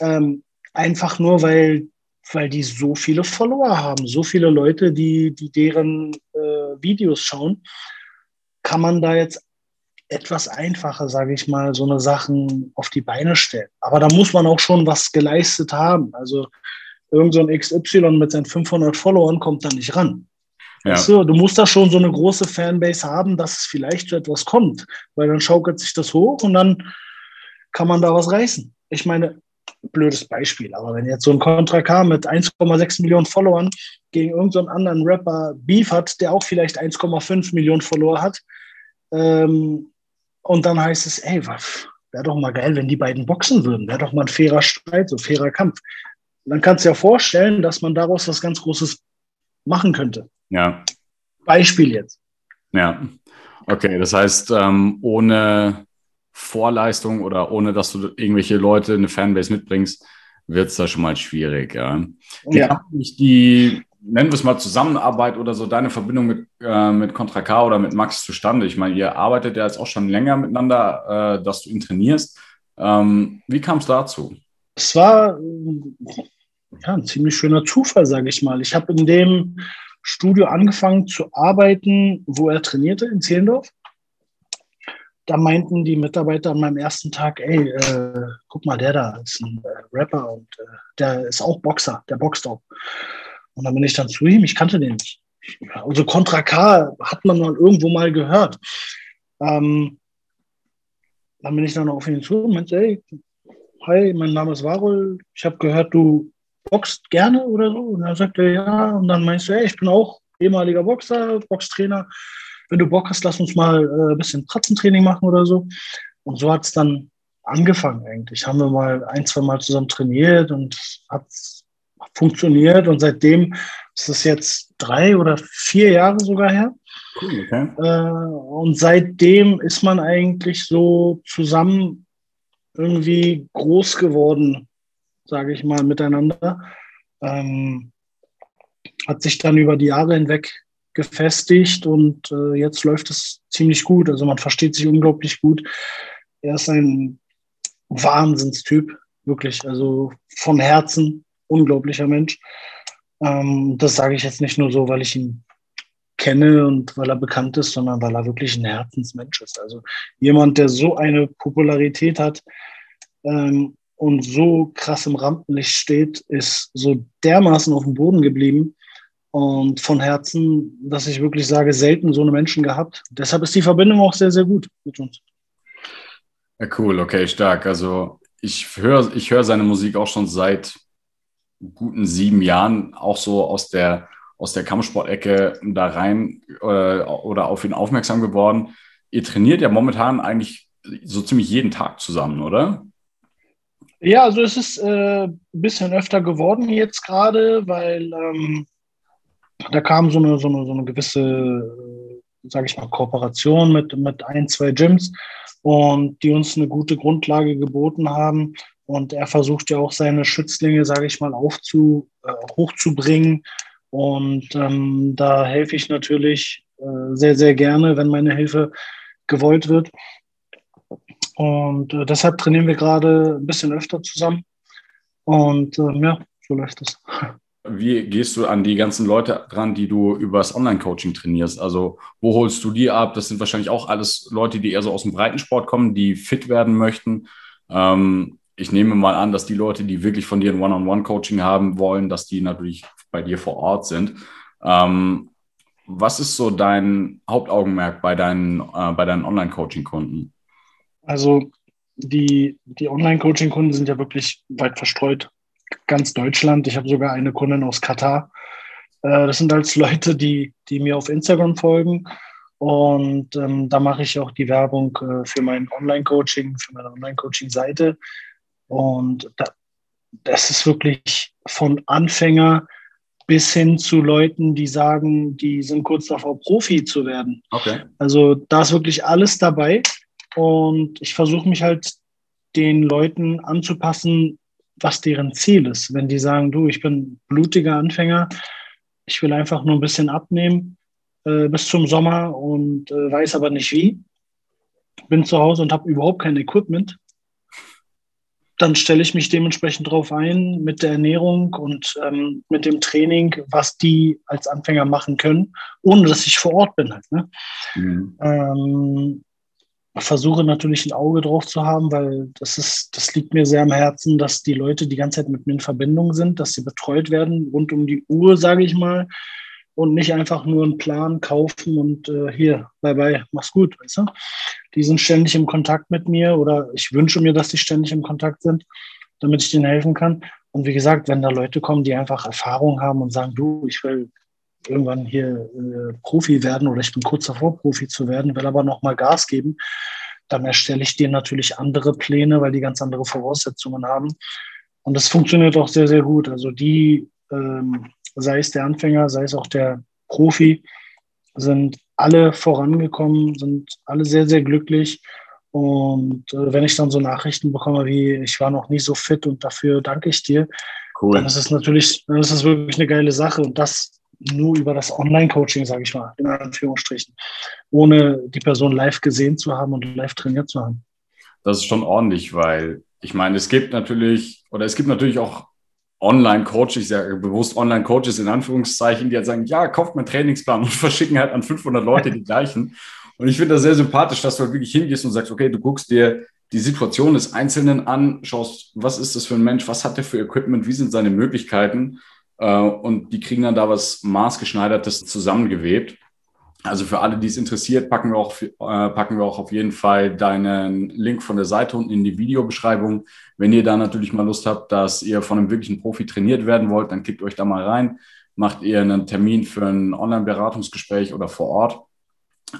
Ähm, einfach nur, weil, weil die so viele Follower haben, so viele Leute, die, die deren äh, Videos schauen, kann man da jetzt etwas einfacher, sage ich mal, so eine Sachen auf die Beine stellen. Aber da muss man auch schon was geleistet haben. Also irgend so ein XY mit seinen 500 Followern kommt da nicht ran. Ja. Weißt du, du musst da schon so eine große Fanbase haben, dass es vielleicht zu etwas kommt, weil dann schaukelt sich das hoch und dann kann man da was reißen. Ich meine, blödes Beispiel, aber wenn jetzt so ein Contra K mit 1,6 Millionen Followern gegen irgendeinen anderen Rapper Beef hat, der auch vielleicht 1,5 Millionen Follower hat, ähm, und dann heißt es, ey, wäre doch mal geil, wenn die beiden boxen würden. Wäre doch mal ein fairer Streit, so ein fairer Kampf. Dann kannst du dir vorstellen, dass man daraus was ganz Großes machen könnte. Ja. Beispiel jetzt. Ja. Okay, das heißt, ähm, ohne Vorleistung oder ohne, dass du irgendwelche Leute in eine Fanbase mitbringst, wird es da schon mal schwierig. Ja. ja. Die nennen wir es mal Zusammenarbeit oder so, deine Verbindung mit, äh, mit Contra K oder mit Max zustande? Ich meine, ihr arbeitet ja jetzt auch schon länger miteinander, äh, dass du ihn trainierst. Ähm, wie kam es dazu? Es war ja, ein ziemlich schöner Zufall, sage ich mal. Ich habe in dem Studio angefangen zu arbeiten, wo er trainierte, in Zehlendorf. Da meinten die Mitarbeiter an meinem ersten Tag, ey, äh, guck mal, der da ist ein äh, Rapper und äh, der ist auch Boxer, der boxt auch. Und dann bin ich dann zu ihm, ich kannte den nicht. Also Contra K hat man mal irgendwo mal gehört. Ähm, dann bin ich dann auf ihn zu und meinte, hey, hi, mein Name ist Warol, ich habe gehört, du boxt gerne oder so. Und er sagte, ja. Und dann meinst du, hey, ich bin auch ehemaliger Boxer, Boxtrainer. Wenn du Bock hast, lass uns mal äh, ein bisschen Pratzentraining machen oder so. Und so hat es dann angefangen eigentlich. Haben wir mal ein, zwei Mal zusammen trainiert und hat funktioniert und seitdem ist es jetzt drei oder vier Jahre sogar her. Cool, okay. Äh, und seitdem ist man eigentlich so zusammen irgendwie groß geworden, sage ich mal, miteinander. Ähm, hat sich dann über die Jahre hinweg gefestigt und äh, jetzt läuft es ziemlich gut. Also man versteht sich unglaublich gut. Er ist ein Wahnsinnstyp, wirklich. Also von Herzen unglaublicher Mensch. Ähm, das sage ich jetzt nicht nur so, weil ich ihn kenne und weil er bekannt ist, sondern weil er wirklich ein Herzensmensch ist. Also jemand, der so eine Popularität hat ähm, und so krass im Rampenlicht steht, ist so dermaßen auf dem Boden geblieben und von Herzen, dass ich wirklich sage, selten so eine Menschen gehabt. Deshalb ist die Verbindung auch sehr, sehr gut mit uns. Ja, cool, okay, stark. Also ich höre ich hör seine Musik auch schon seit guten sieben Jahren auch so aus der, aus der Kampfsportecke da rein äh, oder auf ihn aufmerksam geworden. Ihr trainiert ja momentan eigentlich so ziemlich jeden Tag zusammen, oder? Ja, also es ist äh, bisschen öfter geworden jetzt gerade, weil ähm, da kam so eine, so eine, so eine gewisse, äh, sage ich mal, Kooperation mit, mit ein, zwei Gyms und die uns eine gute Grundlage geboten haben, und er versucht ja auch seine Schützlinge, sage ich mal, aufzu, äh, hochzubringen. Und ähm, da helfe ich natürlich äh, sehr, sehr gerne, wenn meine Hilfe gewollt wird. Und äh, deshalb trainieren wir gerade ein bisschen öfter zusammen. Und äh, ja, so läuft es. Wie gehst du an die ganzen Leute ran, die du übers Online-Coaching trainierst? Also, wo holst du die ab? Das sind wahrscheinlich auch alles Leute, die eher so aus dem Breitensport kommen, die fit werden möchten. Ähm, ich nehme mal an, dass die Leute, die wirklich von dir ein One-on-One-Coaching haben wollen, dass die natürlich bei dir vor Ort sind. Ähm, was ist so dein Hauptaugenmerk bei deinen, äh, bei deinen Online-Coaching-Kunden? Also die, die Online-Coaching-Kunden sind ja wirklich weit verstreut. Ganz Deutschland. Ich habe sogar eine Kundin aus Katar. Äh, das sind als Leute, die, die mir auf Instagram folgen. Und ähm, da mache ich auch die Werbung äh, für mein Online-Coaching, für meine Online-Coaching-Seite. Und da, das ist wirklich von Anfänger bis hin zu Leuten, die sagen, die sind kurz davor, Profi zu werden. Okay. Also da ist wirklich alles dabei. Und ich versuche mich halt den Leuten anzupassen, was deren Ziel ist. Wenn die sagen, du, ich bin blutiger Anfänger, ich will einfach nur ein bisschen abnehmen äh, bis zum Sommer und äh, weiß aber nicht wie, bin zu Hause und habe überhaupt kein Equipment, dann stelle ich mich dementsprechend darauf ein mit der Ernährung und ähm, mit dem Training, was die als Anfänger machen können, ohne dass ich vor Ort bin. Halt, ne? mhm. ähm, versuche natürlich ein Auge drauf zu haben, weil das ist, das liegt mir sehr am Herzen, dass die Leute die ganze Zeit mit mir in Verbindung sind, dass sie betreut werden rund um die Uhr, sage ich mal, und nicht einfach nur einen Plan kaufen und äh, hier, bye bye, mach's gut, weißt du? Die sind ständig im Kontakt mit mir oder ich wünsche mir, dass die ständig im Kontakt sind, damit ich denen helfen kann. Und wie gesagt, wenn da Leute kommen, die einfach Erfahrung haben und sagen, du, ich will irgendwann hier äh, Profi werden oder ich bin kurz davor, Profi zu werden, will aber nochmal Gas geben, dann erstelle ich dir natürlich andere Pläne, weil die ganz andere Voraussetzungen haben. Und das funktioniert auch sehr, sehr gut. Also die ähm, sei es der Anfänger, sei es auch der Profi, sind alle vorangekommen, sind alle sehr, sehr glücklich. Und äh, wenn ich dann so Nachrichten bekomme wie, ich war noch nie so fit und dafür danke ich dir, cool. dann ist es natürlich, dann ist es wirklich eine geile Sache. Und das nur über das Online-Coaching, sage ich mal, in Anführungsstrichen, ohne die Person live gesehen zu haben und live trainiert zu haben. Das ist schon ordentlich, weil ich meine, es gibt natürlich, oder es gibt natürlich auch Online-Coaches, ich sage bewusst Online-Coaches in Anführungszeichen, die halt sagen, ja, kauft meinen Trainingsplan und verschicken halt an 500 Leute die gleichen. Und ich finde das sehr sympathisch, dass du halt wirklich hingehst und sagst, okay, du guckst dir die Situation des Einzelnen an, schaust, was ist das für ein Mensch, was hat der für Equipment, wie sind seine Möglichkeiten und die kriegen dann da was maßgeschneidertes zusammengewebt. Also für alle, die es interessiert, packen wir auch, äh, packen wir auch auf jeden Fall deinen Link von der Seite unten in die Videobeschreibung. Wenn ihr da natürlich mal Lust habt, dass ihr von einem wirklichen Profi trainiert werden wollt, dann klickt euch da mal rein, macht ihr einen Termin für ein Online-Beratungsgespräch oder vor Ort.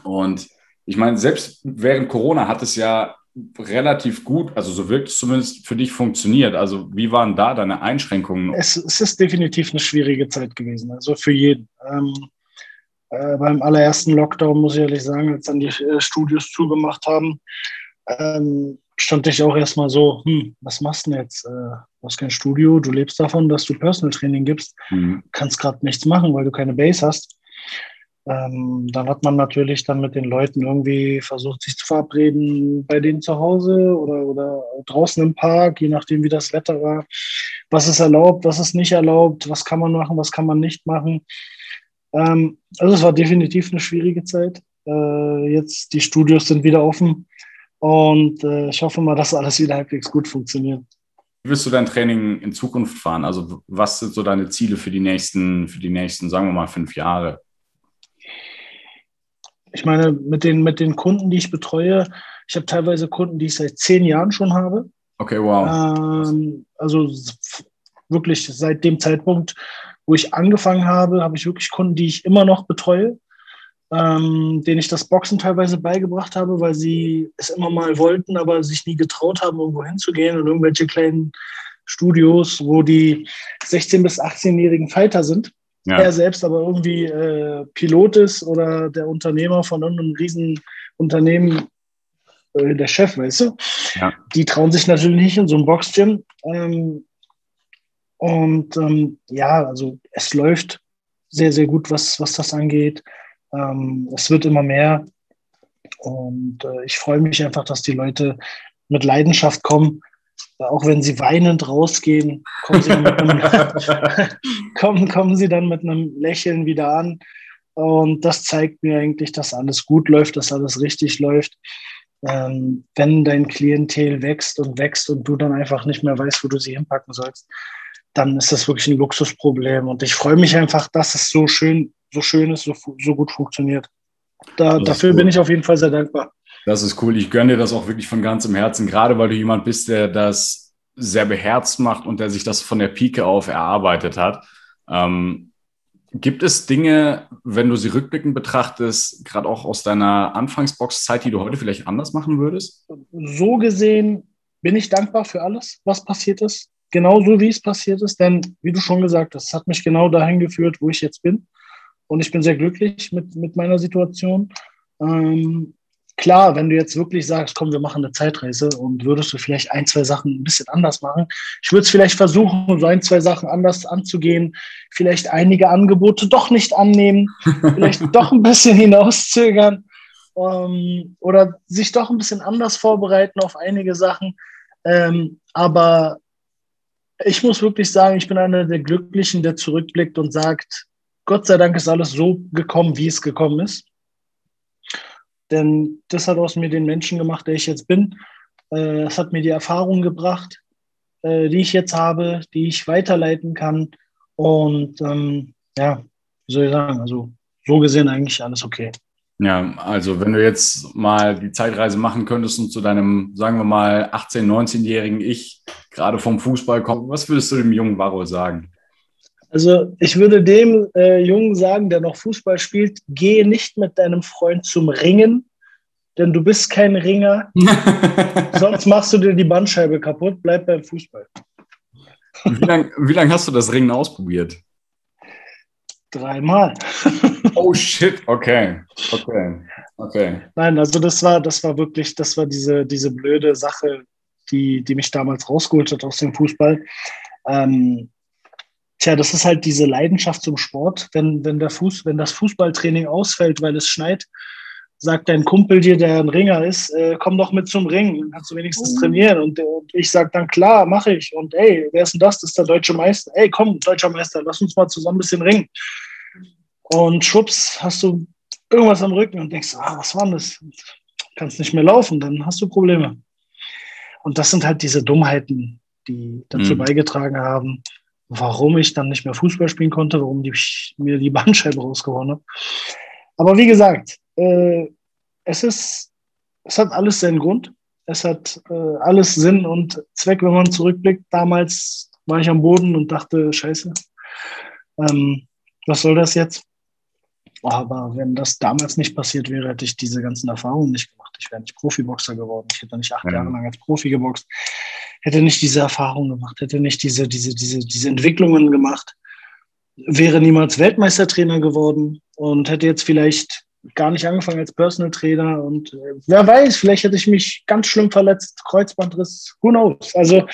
Und ich meine, selbst während Corona hat es ja relativ gut, also so wirkt es zumindest für dich funktioniert. Also wie waren da deine Einschränkungen? Es, es ist definitiv eine schwierige Zeit gewesen, also für jeden. Ähm äh, beim allerersten Lockdown, muss ich ehrlich sagen, als dann die äh, Studios zugemacht haben, ähm, stand ich auch erstmal so, hm, was machst du denn jetzt? Äh, du hast kein Studio, du lebst davon, dass du Personal Training gibst, mhm. kannst gerade nichts machen, weil du keine Base hast. Ähm, dann hat man natürlich dann mit den Leuten irgendwie versucht, sich zu verabreden bei denen zu Hause oder, oder draußen im Park, je nachdem, wie das Wetter war. Was ist erlaubt, was ist nicht erlaubt, was kann man machen, was kann man nicht machen. Ähm, also es war definitiv eine schwierige Zeit. Äh, jetzt die Studios sind wieder offen und äh, ich hoffe mal, dass alles wieder halbwegs gut funktioniert. Wie wirst du dein Training in Zukunft fahren? Also was sind so deine Ziele für die nächsten, für die nächsten, sagen wir mal, fünf Jahre? Ich meine, mit den, mit den Kunden, die ich betreue, ich habe teilweise Kunden, die ich seit zehn Jahren schon habe. Okay, wow. Ähm, also wirklich seit dem Zeitpunkt, wo ich angefangen habe, habe ich wirklich Kunden, die ich immer noch betreue, ähm, denen ich das Boxen teilweise beigebracht habe, weil sie es immer mal wollten, aber sich nie getraut haben, irgendwo hinzugehen und irgendwelche kleinen Studios, wo die 16- bis 18-jährigen Fighter sind. Ja. Er selbst aber irgendwie äh, Pilot ist oder der Unternehmer von irgendeinem riesen Unternehmen, äh, der Chef, weißt du? Ja. Die trauen sich natürlich nicht in so ein Boxgym. Ähm, und ähm, ja, also es läuft sehr, sehr gut, was, was das angeht. Ähm, es wird immer mehr. Und äh, ich freue mich einfach, dass die Leute mit Leidenschaft kommen. Auch wenn sie weinend rausgehen, kommen sie, einem, kommen, kommen sie dann mit einem Lächeln wieder an. Und das zeigt mir eigentlich, dass alles gut läuft, dass alles richtig läuft. Ähm, wenn dein Klientel wächst und wächst und du dann einfach nicht mehr weißt, wo du sie hinpacken sollst, dann ist das wirklich ein Luxusproblem. Und ich freue mich einfach, dass es so schön, so schön ist, so, so gut funktioniert. Da, dafür cool. bin ich auf jeden Fall sehr dankbar. Das ist cool. Ich gönne dir das auch wirklich von ganzem Herzen, gerade weil du jemand bist, der das sehr beherzt macht und der sich das von der Pike auf erarbeitet hat. Ähm, gibt es Dinge, wenn du sie rückblickend betrachtest, gerade auch aus deiner Anfangsbox-Zeit, die du heute vielleicht anders machen würdest? So gesehen bin ich dankbar für alles, was passiert ist. Genauso wie es passiert ist, denn wie du schon gesagt hast, es hat mich genau dahin geführt, wo ich jetzt bin. Und ich bin sehr glücklich mit, mit meiner Situation. Ähm, klar, wenn du jetzt wirklich sagst, komm, wir machen eine Zeitreise und würdest du vielleicht ein, zwei Sachen ein bisschen anders machen. Ich würde es vielleicht versuchen, so ein, zwei Sachen anders anzugehen, vielleicht einige Angebote doch nicht annehmen, vielleicht doch ein bisschen hinauszögern ähm, oder sich doch ein bisschen anders vorbereiten auf einige Sachen. Ähm, aber ich muss wirklich sagen, ich bin einer der Glücklichen, der zurückblickt und sagt, Gott sei Dank ist alles so gekommen, wie es gekommen ist. Denn das hat aus mir den Menschen gemacht, der ich jetzt bin. Äh, es hat mir die Erfahrung gebracht, äh, die ich jetzt habe, die ich weiterleiten kann. Und ähm, ja, wie soll ich sagen, also so gesehen eigentlich alles okay. Ja, also wenn du jetzt mal die Zeitreise machen könntest und zu deinem, sagen wir mal, 18-, 19-jährigen Ich gerade vom Fußball kommen, was würdest du dem jungen Varro sagen? Also ich würde dem äh, Jungen sagen, der noch Fußball spielt, gehe nicht mit deinem Freund zum Ringen, denn du bist kein Ringer. Sonst machst du dir die Bandscheibe kaputt, bleib beim Fußball. wie lange lang hast du das Ringen ausprobiert? Dreimal. oh shit, okay. Okay. Okay. Nein, also das war, das war wirklich, das war diese, diese blöde Sache, die, die mich damals rausgeholt hat aus dem Fußball. Ähm, Tja, das ist halt diese Leidenschaft zum Sport. Wenn, wenn, der Fuß, wenn das Fußballtraining ausfällt, weil es schneit, sagt dein Kumpel dir, der ein Ringer ist, äh, komm doch mit zum Ring, dann kannst du wenigstens mhm. trainieren. Und, und ich sage dann, klar, mache ich. Und ey, wer ist denn das? Das ist der deutsche Meister. Ey, komm, deutscher Meister, lass uns mal zusammen ein bisschen ringen. Und schwupps, hast du irgendwas am Rücken und denkst, ah, was war denn das? Kannst nicht mehr laufen, dann hast du Probleme. Und das sind halt diese Dummheiten, die dazu mhm. beigetragen haben, warum ich dann nicht mehr Fußball spielen konnte, warum die, mir die Bandscheibe rausgehauen habe. Aber wie gesagt, äh, es ist, es hat alles seinen Grund. Es hat äh, alles Sinn und Zweck, wenn man zurückblickt. Damals war ich am Boden und dachte, scheiße, ähm, was soll das jetzt? Aber wenn das damals nicht passiert wäre, hätte ich diese ganzen Erfahrungen nicht gemacht. Ich wäre nicht Profiboxer geworden. Ich hätte nicht acht ja. Jahre lang als Profi geboxt hätte nicht diese Erfahrung gemacht, hätte nicht diese, diese, diese, diese Entwicklungen gemacht, wäre niemals Weltmeistertrainer geworden und hätte jetzt vielleicht gar nicht angefangen als Personal Trainer und äh, wer weiß, vielleicht hätte ich mich ganz schlimm verletzt, Kreuzbandriss, who knows? Also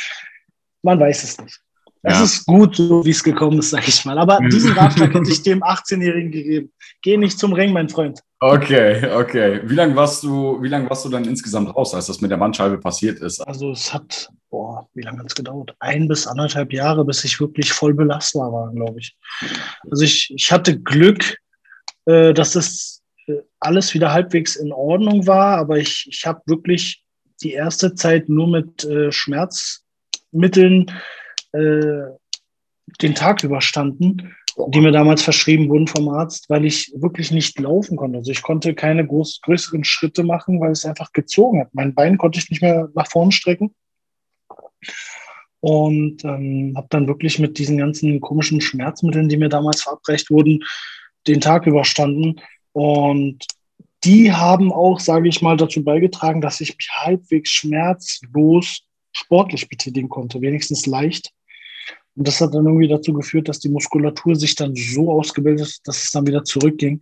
man weiß es nicht. Es ist gut, so wie es gekommen ist, sag ich mal. Aber mhm. diesen Ratschlag hätte ich dem 18-Jährigen gegeben. Geh nicht zum Ring, mein Freund. Okay, okay. Wie lange warst du, wie lange warst du dann insgesamt raus, als das mit der Bandscheibe passiert ist? Also es hat, boah, wie lange hat es gedauert? Ein bis anderthalb Jahre, bis ich wirklich voll belastbar war, glaube ich. Also ich, ich hatte Glück, äh, dass das äh, alles wieder halbwegs in Ordnung war, aber ich, ich habe wirklich die erste Zeit nur mit äh, Schmerzmitteln äh, den Tag überstanden, die mir damals verschrieben wurden vom Arzt, weil ich wirklich nicht laufen konnte. Also ich konnte keine groß, größeren Schritte machen, weil es einfach gezogen hat. Mein Bein konnte ich nicht mehr nach vorn strecken. Und ähm, habe dann wirklich mit diesen ganzen komischen Schmerzmitteln, die mir damals verabreicht wurden, den Tag überstanden. Und die haben auch, sage ich mal, dazu beigetragen, dass ich mich halbwegs schmerzlos sportlich betätigen konnte, wenigstens leicht. Und das hat dann irgendwie dazu geführt, dass die Muskulatur sich dann so ausgebildet hat, dass es dann wieder zurückging.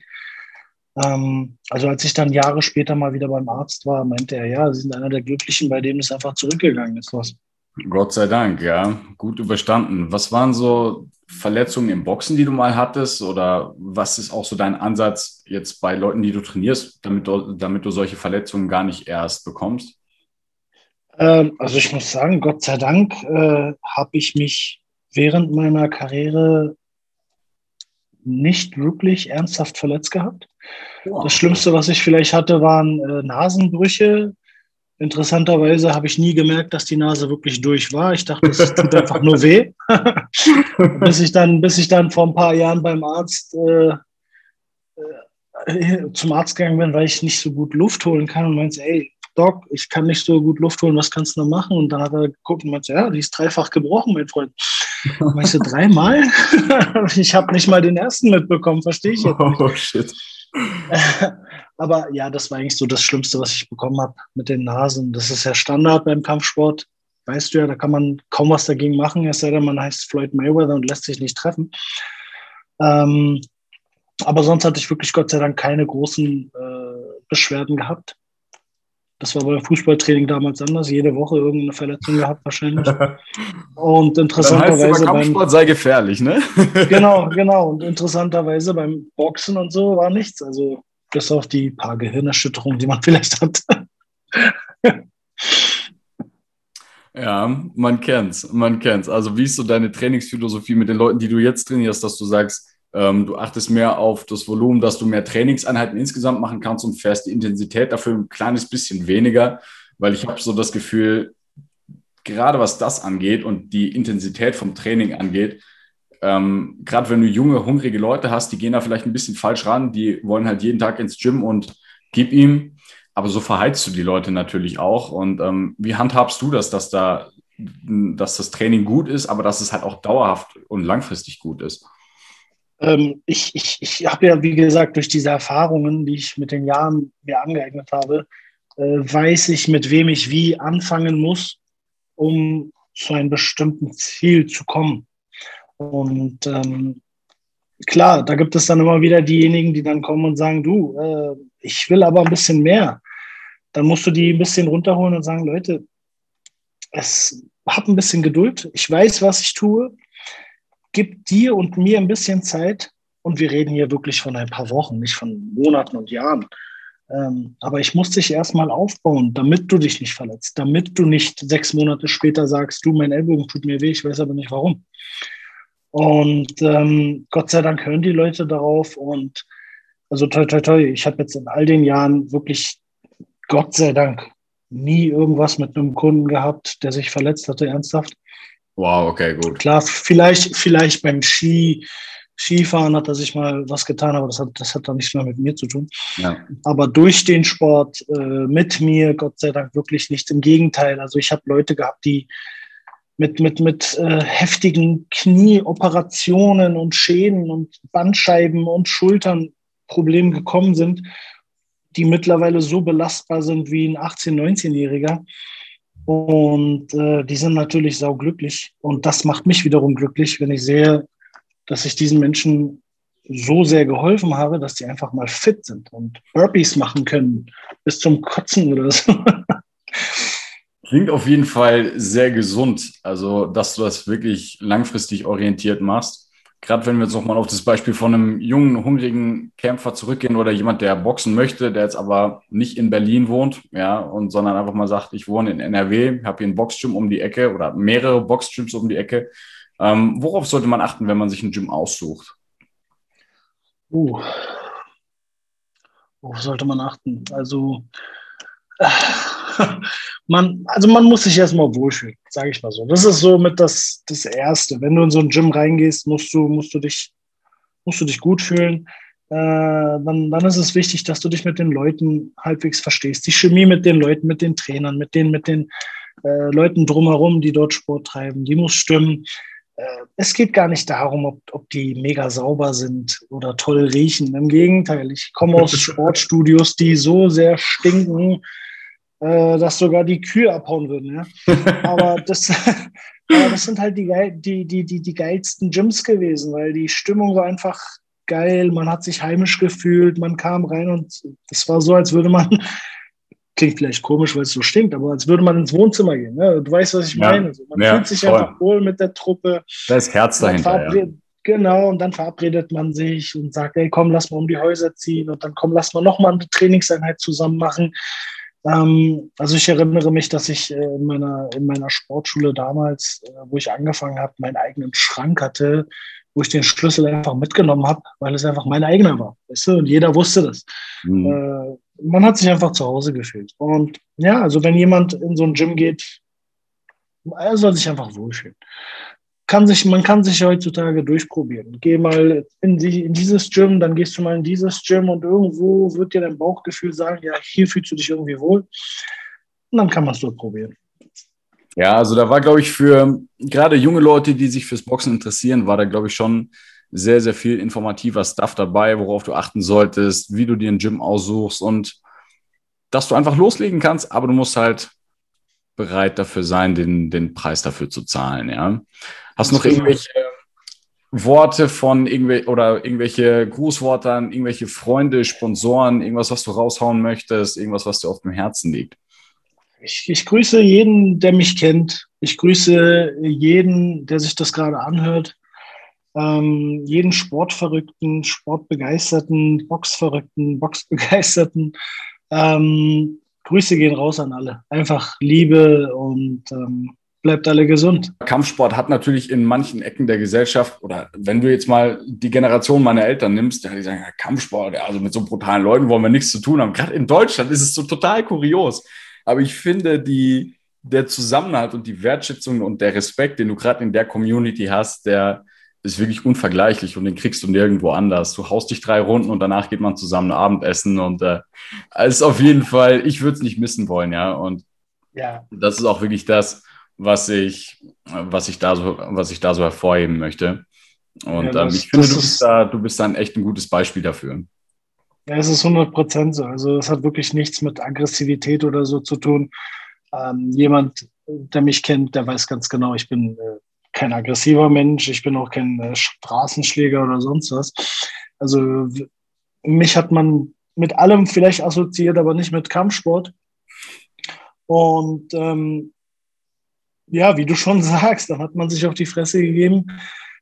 Ähm, also als ich dann Jahre später mal wieder beim Arzt war, meinte er, ja, Sie sind einer der Glücklichen, bei dem es einfach zurückgegangen ist. Was. Gott sei Dank, ja. Gut überstanden. Was waren so Verletzungen im Boxen, die du mal hattest? Oder was ist auch so dein Ansatz jetzt bei Leuten, die du trainierst, damit du, damit du solche Verletzungen gar nicht erst bekommst? Ähm, also ich muss sagen, Gott sei Dank äh, habe ich mich während meiner Karriere nicht wirklich ernsthaft verletzt gehabt. Wow. Das Schlimmste, was ich vielleicht hatte, waren äh, Nasenbrüche. Interessanterweise habe ich nie gemerkt, dass die Nase wirklich durch war. Ich dachte, es tut einfach nur weh. bis, ich dann, bis ich dann vor ein paar Jahren beim Arzt äh, äh, zum Arzt gegangen bin, weil ich nicht so gut Luft holen kann und meinte, ey, Doc, ich kann nicht so gut Luft holen, was kannst du noch machen? Und dann hat er geguckt und meinte, ja, die ist dreifach gebrochen, mein Freund. Meinst du dreimal? ich habe nicht mal den ersten mitbekommen, verstehe ich jetzt nicht. Oh, shit. Aber ja, das war eigentlich so das Schlimmste, was ich bekommen habe mit den Nasen. Das ist ja Standard beim Kampfsport. Weißt du ja, da kann man kaum was dagegen machen, es sei denn, man heißt Floyd Mayweather und lässt sich nicht treffen. Ähm, aber sonst hatte ich wirklich Gott sei Dank keine großen äh, Beschwerden gehabt. Das war beim Fußballtraining damals anders. Jede Woche irgendeine Verletzung gehabt wahrscheinlich. Und interessanterweise beim Kampfsport sei gefährlich, ne? genau, genau. Und interessanterweise beim Boxen und so war nichts. Also bis auf die paar Gehirnerschütterungen, die man vielleicht hat. ja, man kennt's, man kennt's. Also wie ist so deine Trainingsphilosophie mit den Leuten, die du jetzt trainierst, dass du sagst, ähm, du achtest mehr auf das Volumen, dass du mehr Trainingseinheiten insgesamt machen kannst und fährst die Intensität dafür ein kleines bisschen weniger, weil ich habe so das Gefühl, gerade was das angeht und die Intensität vom Training angeht, ähm, gerade wenn du junge, hungrige Leute hast, die gehen da vielleicht ein bisschen falsch ran, die wollen halt jeden Tag ins Gym und gib ihm, aber so verheizt du die Leute natürlich auch. Und ähm, wie handhabst du das, dass da, dass das Training gut ist, aber dass es halt auch dauerhaft und langfristig gut ist? Ähm, ich ich, ich habe ja, wie gesagt, durch diese Erfahrungen, die ich mit den Jahren mir angeeignet habe, äh, weiß ich, mit wem ich wie anfangen muss, um zu einem bestimmten Ziel zu kommen. Und ähm, klar, da gibt es dann immer wieder diejenigen, die dann kommen und sagen, du, äh, ich will aber ein bisschen mehr. Dann musst du die ein bisschen runterholen und sagen, Leute, es hab ein bisschen Geduld. Ich weiß, was ich tue gib dir und mir ein bisschen Zeit. Und wir reden hier wirklich von ein paar Wochen, nicht von Monaten und Jahren. Ähm, aber ich muss dich erstmal aufbauen, damit du dich nicht verletzt, damit du nicht sechs Monate später sagst, du, mein Ellbogen tut mir weh, ich weiß aber nicht warum. Und ähm, Gott sei Dank hören die Leute darauf. Und also toi, toi, toi, ich habe jetzt in all den Jahren wirklich, Gott sei Dank, nie irgendwas mit einem Kunden gehabt, der sich verletzt hatte, ernsthaft. Wow, okay, gut. Klar, vielleicht, vielleicht beim Ski, Skifahren hat er sich mal was getan, aber das hat, das hat dann nichts mehr mit mir zu tun. Ja. Aber durch den Sport äh, mit mir, Gott sei Dank, wirklich nichts. Im Gegenteil. Also ich habe Leute gehabt, die mit, mit, mit äh, heftigen Knieoperationen und Schäden und Bandscheiben und Schulternproblemen gekommen sind, die mittlerweile so belastbar sind wie ein 18-, 19-Jähriger. Und äh, die sind natürlich sauglücklich. Und das macht mich wiederum glücklich, wenn ich sehe, dass ich diesen Menschen so sehr geholfen habe, dass die einfach mal fit sind und Burpees machen können bis zum Kotzen oder so. Klingt auf jeden Fall sehr gesund, also dass du das wirklich langfristig orientiert machst gerade wenn wir jetzt nochmal auf das Beispiel von einem jungen, hungrigen Kämpfer zurückgehen oder jemand, der boxen möchte, der jetzt aber nicht in Berlin wohnt, ja, und sondern einfach mal sagt, ich wohne in NRW, habe hier ein Boxgym um die Ecke oder mehrere Boxgyms um die Ecke. Ähm, worauf sollte man achten, wenn man sich ein Gym aussucht? Uh. Worauf sollte man achten? Also, man, also man muss sich erstmal wohlfühlen, sage ich mal so. Das ist so mit das, das Erste. Wenn du in so ein Gym reingehst, musst du, musst du, dich, musst du dich gut fühlen. Äh, dann, dann ist es wichtig, dass du dich mit den Leuten halbwegs verstehst. Die Chemie mit den Leuten, mit den Trainern, mit den, mit den äh, Leuten drumherum, die dort Sport treiben, die muss stimmen. Äh, es geht gar nicht darum, ob, ob die mega sauber sind oder toll riechen. Im Gegenteil, ich komme aus Sportstudios, die so sehr stinken, äh, dass sogar die Kühe abhauen würden. Ja? aber, das, aber das sind halt die, die, die, die, die geilsten Gyms gewesen, weil die Stimmung war einfach geil, man hat sich heimisch gefühlt, man kam rein und es war so, als würde man, klingt vielleicht komisch, weil es so stinkt, aber als würde man ins Wohnzimmer gehen. Ne? Du weißt, was ich ja. meine. Also man ja, fühlt sich voll. einfach wohl mit der Truppe. Da ist Herz dahinter. Ja. Genau, und dann verabredet man sich und sagt, ey, komm, lass mal um die Häuser ziehen und dann komm, lass mal nochmal eine Trainingseinheit zusammen machen. Ähm, also ich erinnere mich, dass ich äh, in, meiner, in meiner Sportschule damals, äh, wo ich angefangen habe, meinen eigenen Schrank hatte, wo ich den Schlüssel einfach mitgenommen habe, weil es einfach mein eigener war. Weißt du? Und jeder wusste das. Mhm. Äh, man hat sich einfach zu Hause gefühlt. Und ja, also wenn jemand in so ein Gym geht, er soll sich einfach wohlfühlen kann sich, man kann sich heutzutage durchprobieren. Geh mal in, die, in dieses Gym, dann gehst du mal in dieses Gym und irgendwo wird dir dein Bauchgefühl sagen, ja, hier fühlst du dich irgendwie wohl. Und dann kann man es dort probieren. Ja, also da war, glaube ich, für gerade junge Leute, die sich fürs Boxen interessieren, war da, glaube ich, schon sehr, sehr viel informativer Stuff dabei, worauf du achten solltest, wie du dir ein Gym aussuchst und dass du einfach loslegen kannst, aber du musst halt bereit dafür sein, den, den Preis dafür zu zahlen, ja. Hast du noch irgendwelche Worte von irgendwelche oder irgendwelche Grußworte an irgendwelche Freunde, Sponsoren, irgendwas, was du raushauen möchtest, irgendwas, was dir auf dem Herzen liegt? Ich, ich grüße jeden, der mich kennt. Ich grüße jeden, der sich das gerade anhört. Ähm, jeden Sportverrückten, Sportbegeisterten, Boxverrückten, Boxbegeisterten. Ähm, Grüße gehen raus an alle. Einfach Liebe und ähm, bleibt alle gesund. Kampfsport hat natürlich in manchen Ecken der Gesellschaft, oder wenn du jetzt mal die Generation meiner Eltern nimmst, ja, die sagen, ja, Kampfsport, ja, also mit so brutalen Leuten wollen wir nichts zu tun haben. Gerade in Deutschland ist es so total kurios. Aber ich finde, die, der Zusammenhalt und die Wertschätzung und der Respekt, den du gerade in der Community hast, der ist wirklich unvergleichlich und den kriegst du nirgendwo anders. Du haust dich drei Runden und danach geht man zusammen Abendessen und äh, ist auf jeden Fall, ich würde es nicht missen wollen, ja. Und ja. das ist auch wirklich das, was ich, was ich da so, was ich da so hervorheben möchte. Und ja, das, ähm, ich finde, du bist, da, du bist da ein echt ein gutes Beispiel dafür. Ja, es ist 100 Prozent so. Also es hat wirklich nichts mit Aggressivität oder so zu tun. Ähm, jemand, der mich kennt, der weiß ganz genau, ich bin äh, kein aggressiver Mensch, ich bin auch kein äh, Straßenschläger oder sonst was. Also mich hat man mit allem vielleicht assoziiert, aber nicht mit Kampfsport. Und ähm, ja, wie du schon sagst, da hat man sich auf die Fresse gegeben.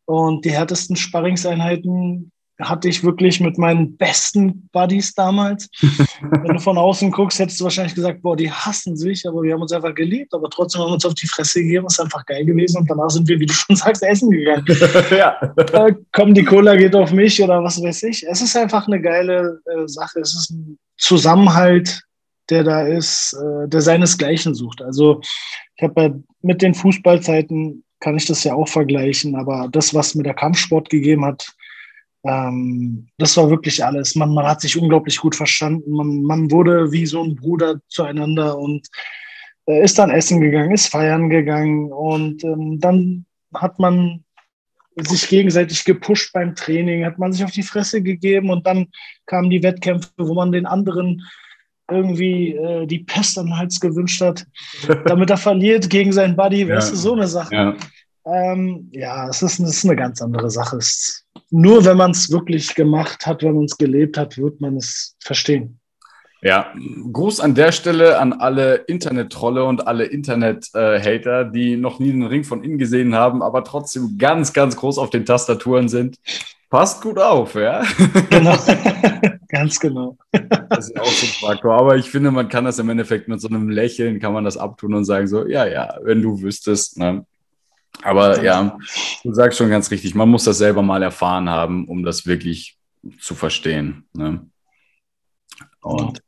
Und die härtesten Sparringseinheiten hatte ich wirklich mit meinen besten Buddies damals. Wenn du von außen guckst, hättest du wahrscheinlich gesagt, boah, die hassen sich, aber wir haben uns einfach geliebt, aber trotzdem haben wir uns auf die Fresse gegeben, ist einfach geil gewesen und danach sind wir, wie du schon sagst, essen gegangen. ja. Äh, komm, die Cola geht auf mich oder was weiß ich. Es ist einfach eine geile äh, Sache. Es ist ein Zusammenhalt, der da ist, äh, der seinesgleichen sucht. Also ich habe mit den Fußballzeiten kann ich das ja auch vergleichen, aber das, was mir der Kampfsport gegeben hat, ähm, das war wirklich alles. Man, man hat sich unglaublich gut verstanden. Man, man wurde wie so ein Bruder zueinander und äh, ist dann essen gegangen, ist feiern gegangen und ähm, dann hat man sich gegenseitig gepusht beim Training, hat man sich auf die Fresse gegeben und dann kamen die Wettkämpfe, wo man den anderen irgendwie äh, die Pest am Hals gewünscht hat, damit er verliert gegen seinen Buddy, ja. weißt du, so eine Sache. Ja, ähm, ja es, ist, es ist eine ganz andere Sache. Es, nur wenn man es wirklich gemacht hat, wenn man es gelebt hat, wird man es verstehen. Ja, Gruß an der Stelle an alle Internet-Trolle und alle Internet-Hater, die noch nie den Ring von innen gesehen haben, aber trotzdem ganz, ganz groß auf den Tastaturen sind. Passt gut auf, ja? Genau, ganz genau. Das ist auch so ein Faktor. Aber ich finde, man kann das im Endeffekt mit so einem Lächeln, kann man das abtun und sagen so, ja, ja, wenn du wüsstest. Ne? Aber ja, du sagst schon ganz richtig, man muss das selber mal erfahren haben, um das wirklich zu verstehen. Ne? Und ja.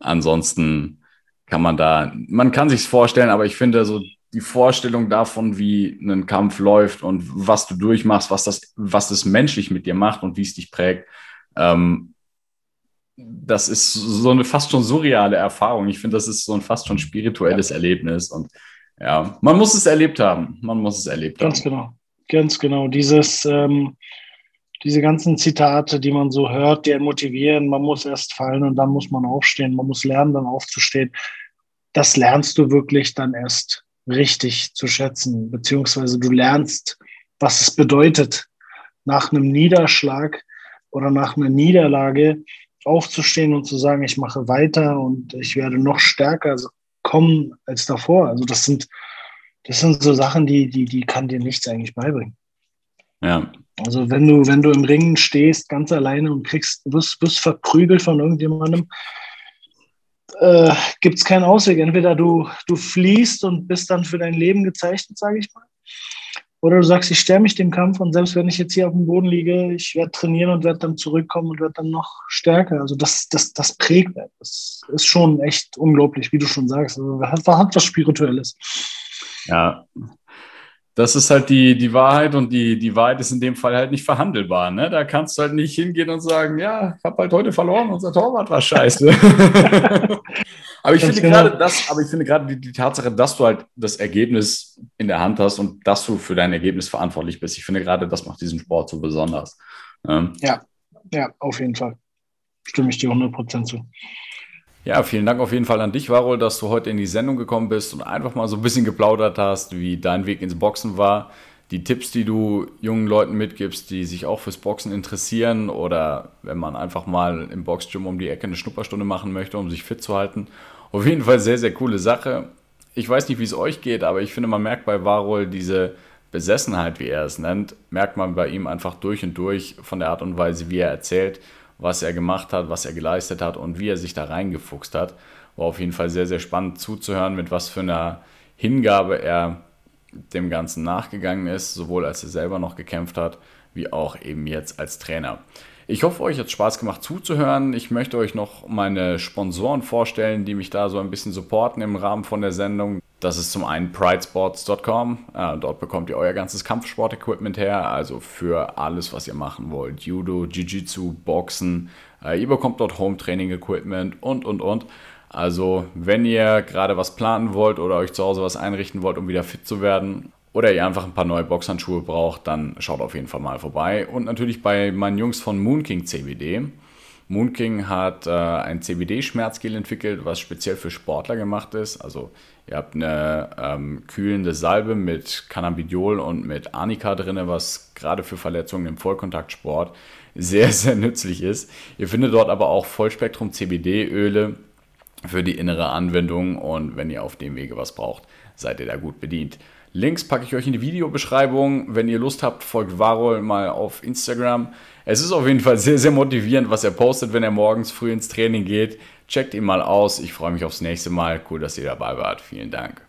ansonsten kann man da, man kann sich vorstellen, aber ich finde so die Vorstellung davon, wie ein Kampf läuft und was du durchmachst, was das, was das menschlich mit dir macht und wie es dich prägt, ähm, das ist so eine fast schon surreale Erfahrung. Ich finde, das ist so ein fast schon spirituelles ja. Erlebnis und ja, man muss es erlebt haben. Man muss es erlebt Ganz haben. Ganz genau. Ganz genau. Dieses, ähm, diese ganzen Zitate, die man so hört, die motivieren, man muss erst fallen und dann muss man aufstehen, man muss lernen, dann aufzustehen. Das lernst du wirklich dann erst richtig zu schätzen, beziehungsweise du lernst, was es bedeutet, nach einem Niederschlag oder nach einer Niederlage aufzustehen und zu sagen, ich mache weiter und ich werde noch stärker kommen als davor. Also das sind, das sind so Sachen, die, die, die kann dir nichts eigentlich beibringen. Ja. Also wenn du, wenn du im Ringen stehst, ganz alleine und kriegst, wirst, wirst verprügelt von irgendjemandem, äh, gibt es keinen Ausweg. Entweder du, du fliehst und bist dann für dein Leben gezeichnet, sage ich mal. Oder du sagst, ich stelle mich dem Kampf und selbst wenn ich jetzt hier auf dem Boden liege, ich werde trainieren und werde dann zurückkommen und werde dann noch stärker. Also das, das, das prägt. Das ist schon echt unglaublich, wie du schon sagst. Also hat, hat was Spirituelles. Ja, das ist halt die, die Wahrheit und die, die Wahrheit ist in dem Fall halt nicht verhandelbar. Ne? Da kannst du halt nicht hingehen und sagen, ja, ich habe halt heute verloren, unser Torwart war scheiße. aber ich finde genau. gerade das, aber ich finde gerade die, die, Tatsache, dass du halt das Ergebnis in der Hand hast und dass du für dein Ergebnis verantwortlich bist, ich finde gerade, das macht diesen Sport so besonders. Ähm, ja, ja, auf jeden Fall. Stimme ich dir 100% zu. Ja, vielen Dank auf jeden Fall an dich, Varol, dass du heute in die Sendung gekommen bist und einfach mal so ein bisschen geplaudert hast, wie dein Weg ins Boxen war. Die Tipps, die du jungen Leuten mitgibst, die sich auch fürs Boxen interessieren oder wenn man einfach mal im Boxgym um die Ecke eine Schnupperstunde machen möchte, um sich fit zu halten. Auf jeden Fall sehr, sehr coole Sache. Ich weiß nicht, wie es euch geht, aber ich finde, man merkt bei Varol diese Besessenheit, wie er es nennt, merkt man bei ihm einfach durch und durch von der Art und Weise, wie er erzählt was er gemacht hat, was er geleistet hat und wie er sich da reingefuchst hat. War auf jeden Fall sehr, sehr spannend zuzuhören, mit was für einer Hingabe er dem Ganzen nachgegangen ist, sowohl als er selber noch gekämpft hat, wie auch eben jetzt als Trainer. Ich hoffe, euch hat Spaß gemacht zuzuhören. Ich möchte euch noch meine Sponsoren vorstellen, die mich da so ein bisschen supporten im Rahmen von der Sendung. Das ist zum einen pridesports.com. Äh, dort bekommt ihr euer ganzes Kampfsport-Equipment her, also für alles, was ihr machen wollt. Judo, Jiu-Jitsu, Boxen. Äh, ihr bekommt dort Home-Training-Equipment und, und, und. Also, wenn ihr gerade was planen wollt oder euch zu Hause was einrichten wollt, um wieder fit zu werden, oder ihr einfach ein paar neue Boxhandschuhe braucht, dann schaut auf jeden Fall mal vorbei. Und natürlich bei meinen Jungs von Moon King CBD. Moon King hat äh, ein CBD-Schmerzgel entwickelt, was speziell für Sportler gemacht ist. Also ihr habt eine ähm, kühlende Salbe mit Cannabidiol und mit Arnika drin, was gerade für Verletzungen im Vollkontaktsport sehr, sehr nützlich ist. Ihr findet dort aber auch Vollspektrum CBD-Öle für die innere Anwendung und wenn ihr auf dem Wege was braucht, seid ihr da gut bedient. Links packe ich euch in die Videobeschreibung. Wenn ihr Lust habt, folgt Varol mal auf Instagram. Es ist auf jeden Fall sehr, sehr motivierend, was er postet, wenn er morgens früh ins Training geht. Checkt ihn mal aus. Ich freue mich aufs nächste Mal. Cool, dass ihr dabei wart. Vielen Dank.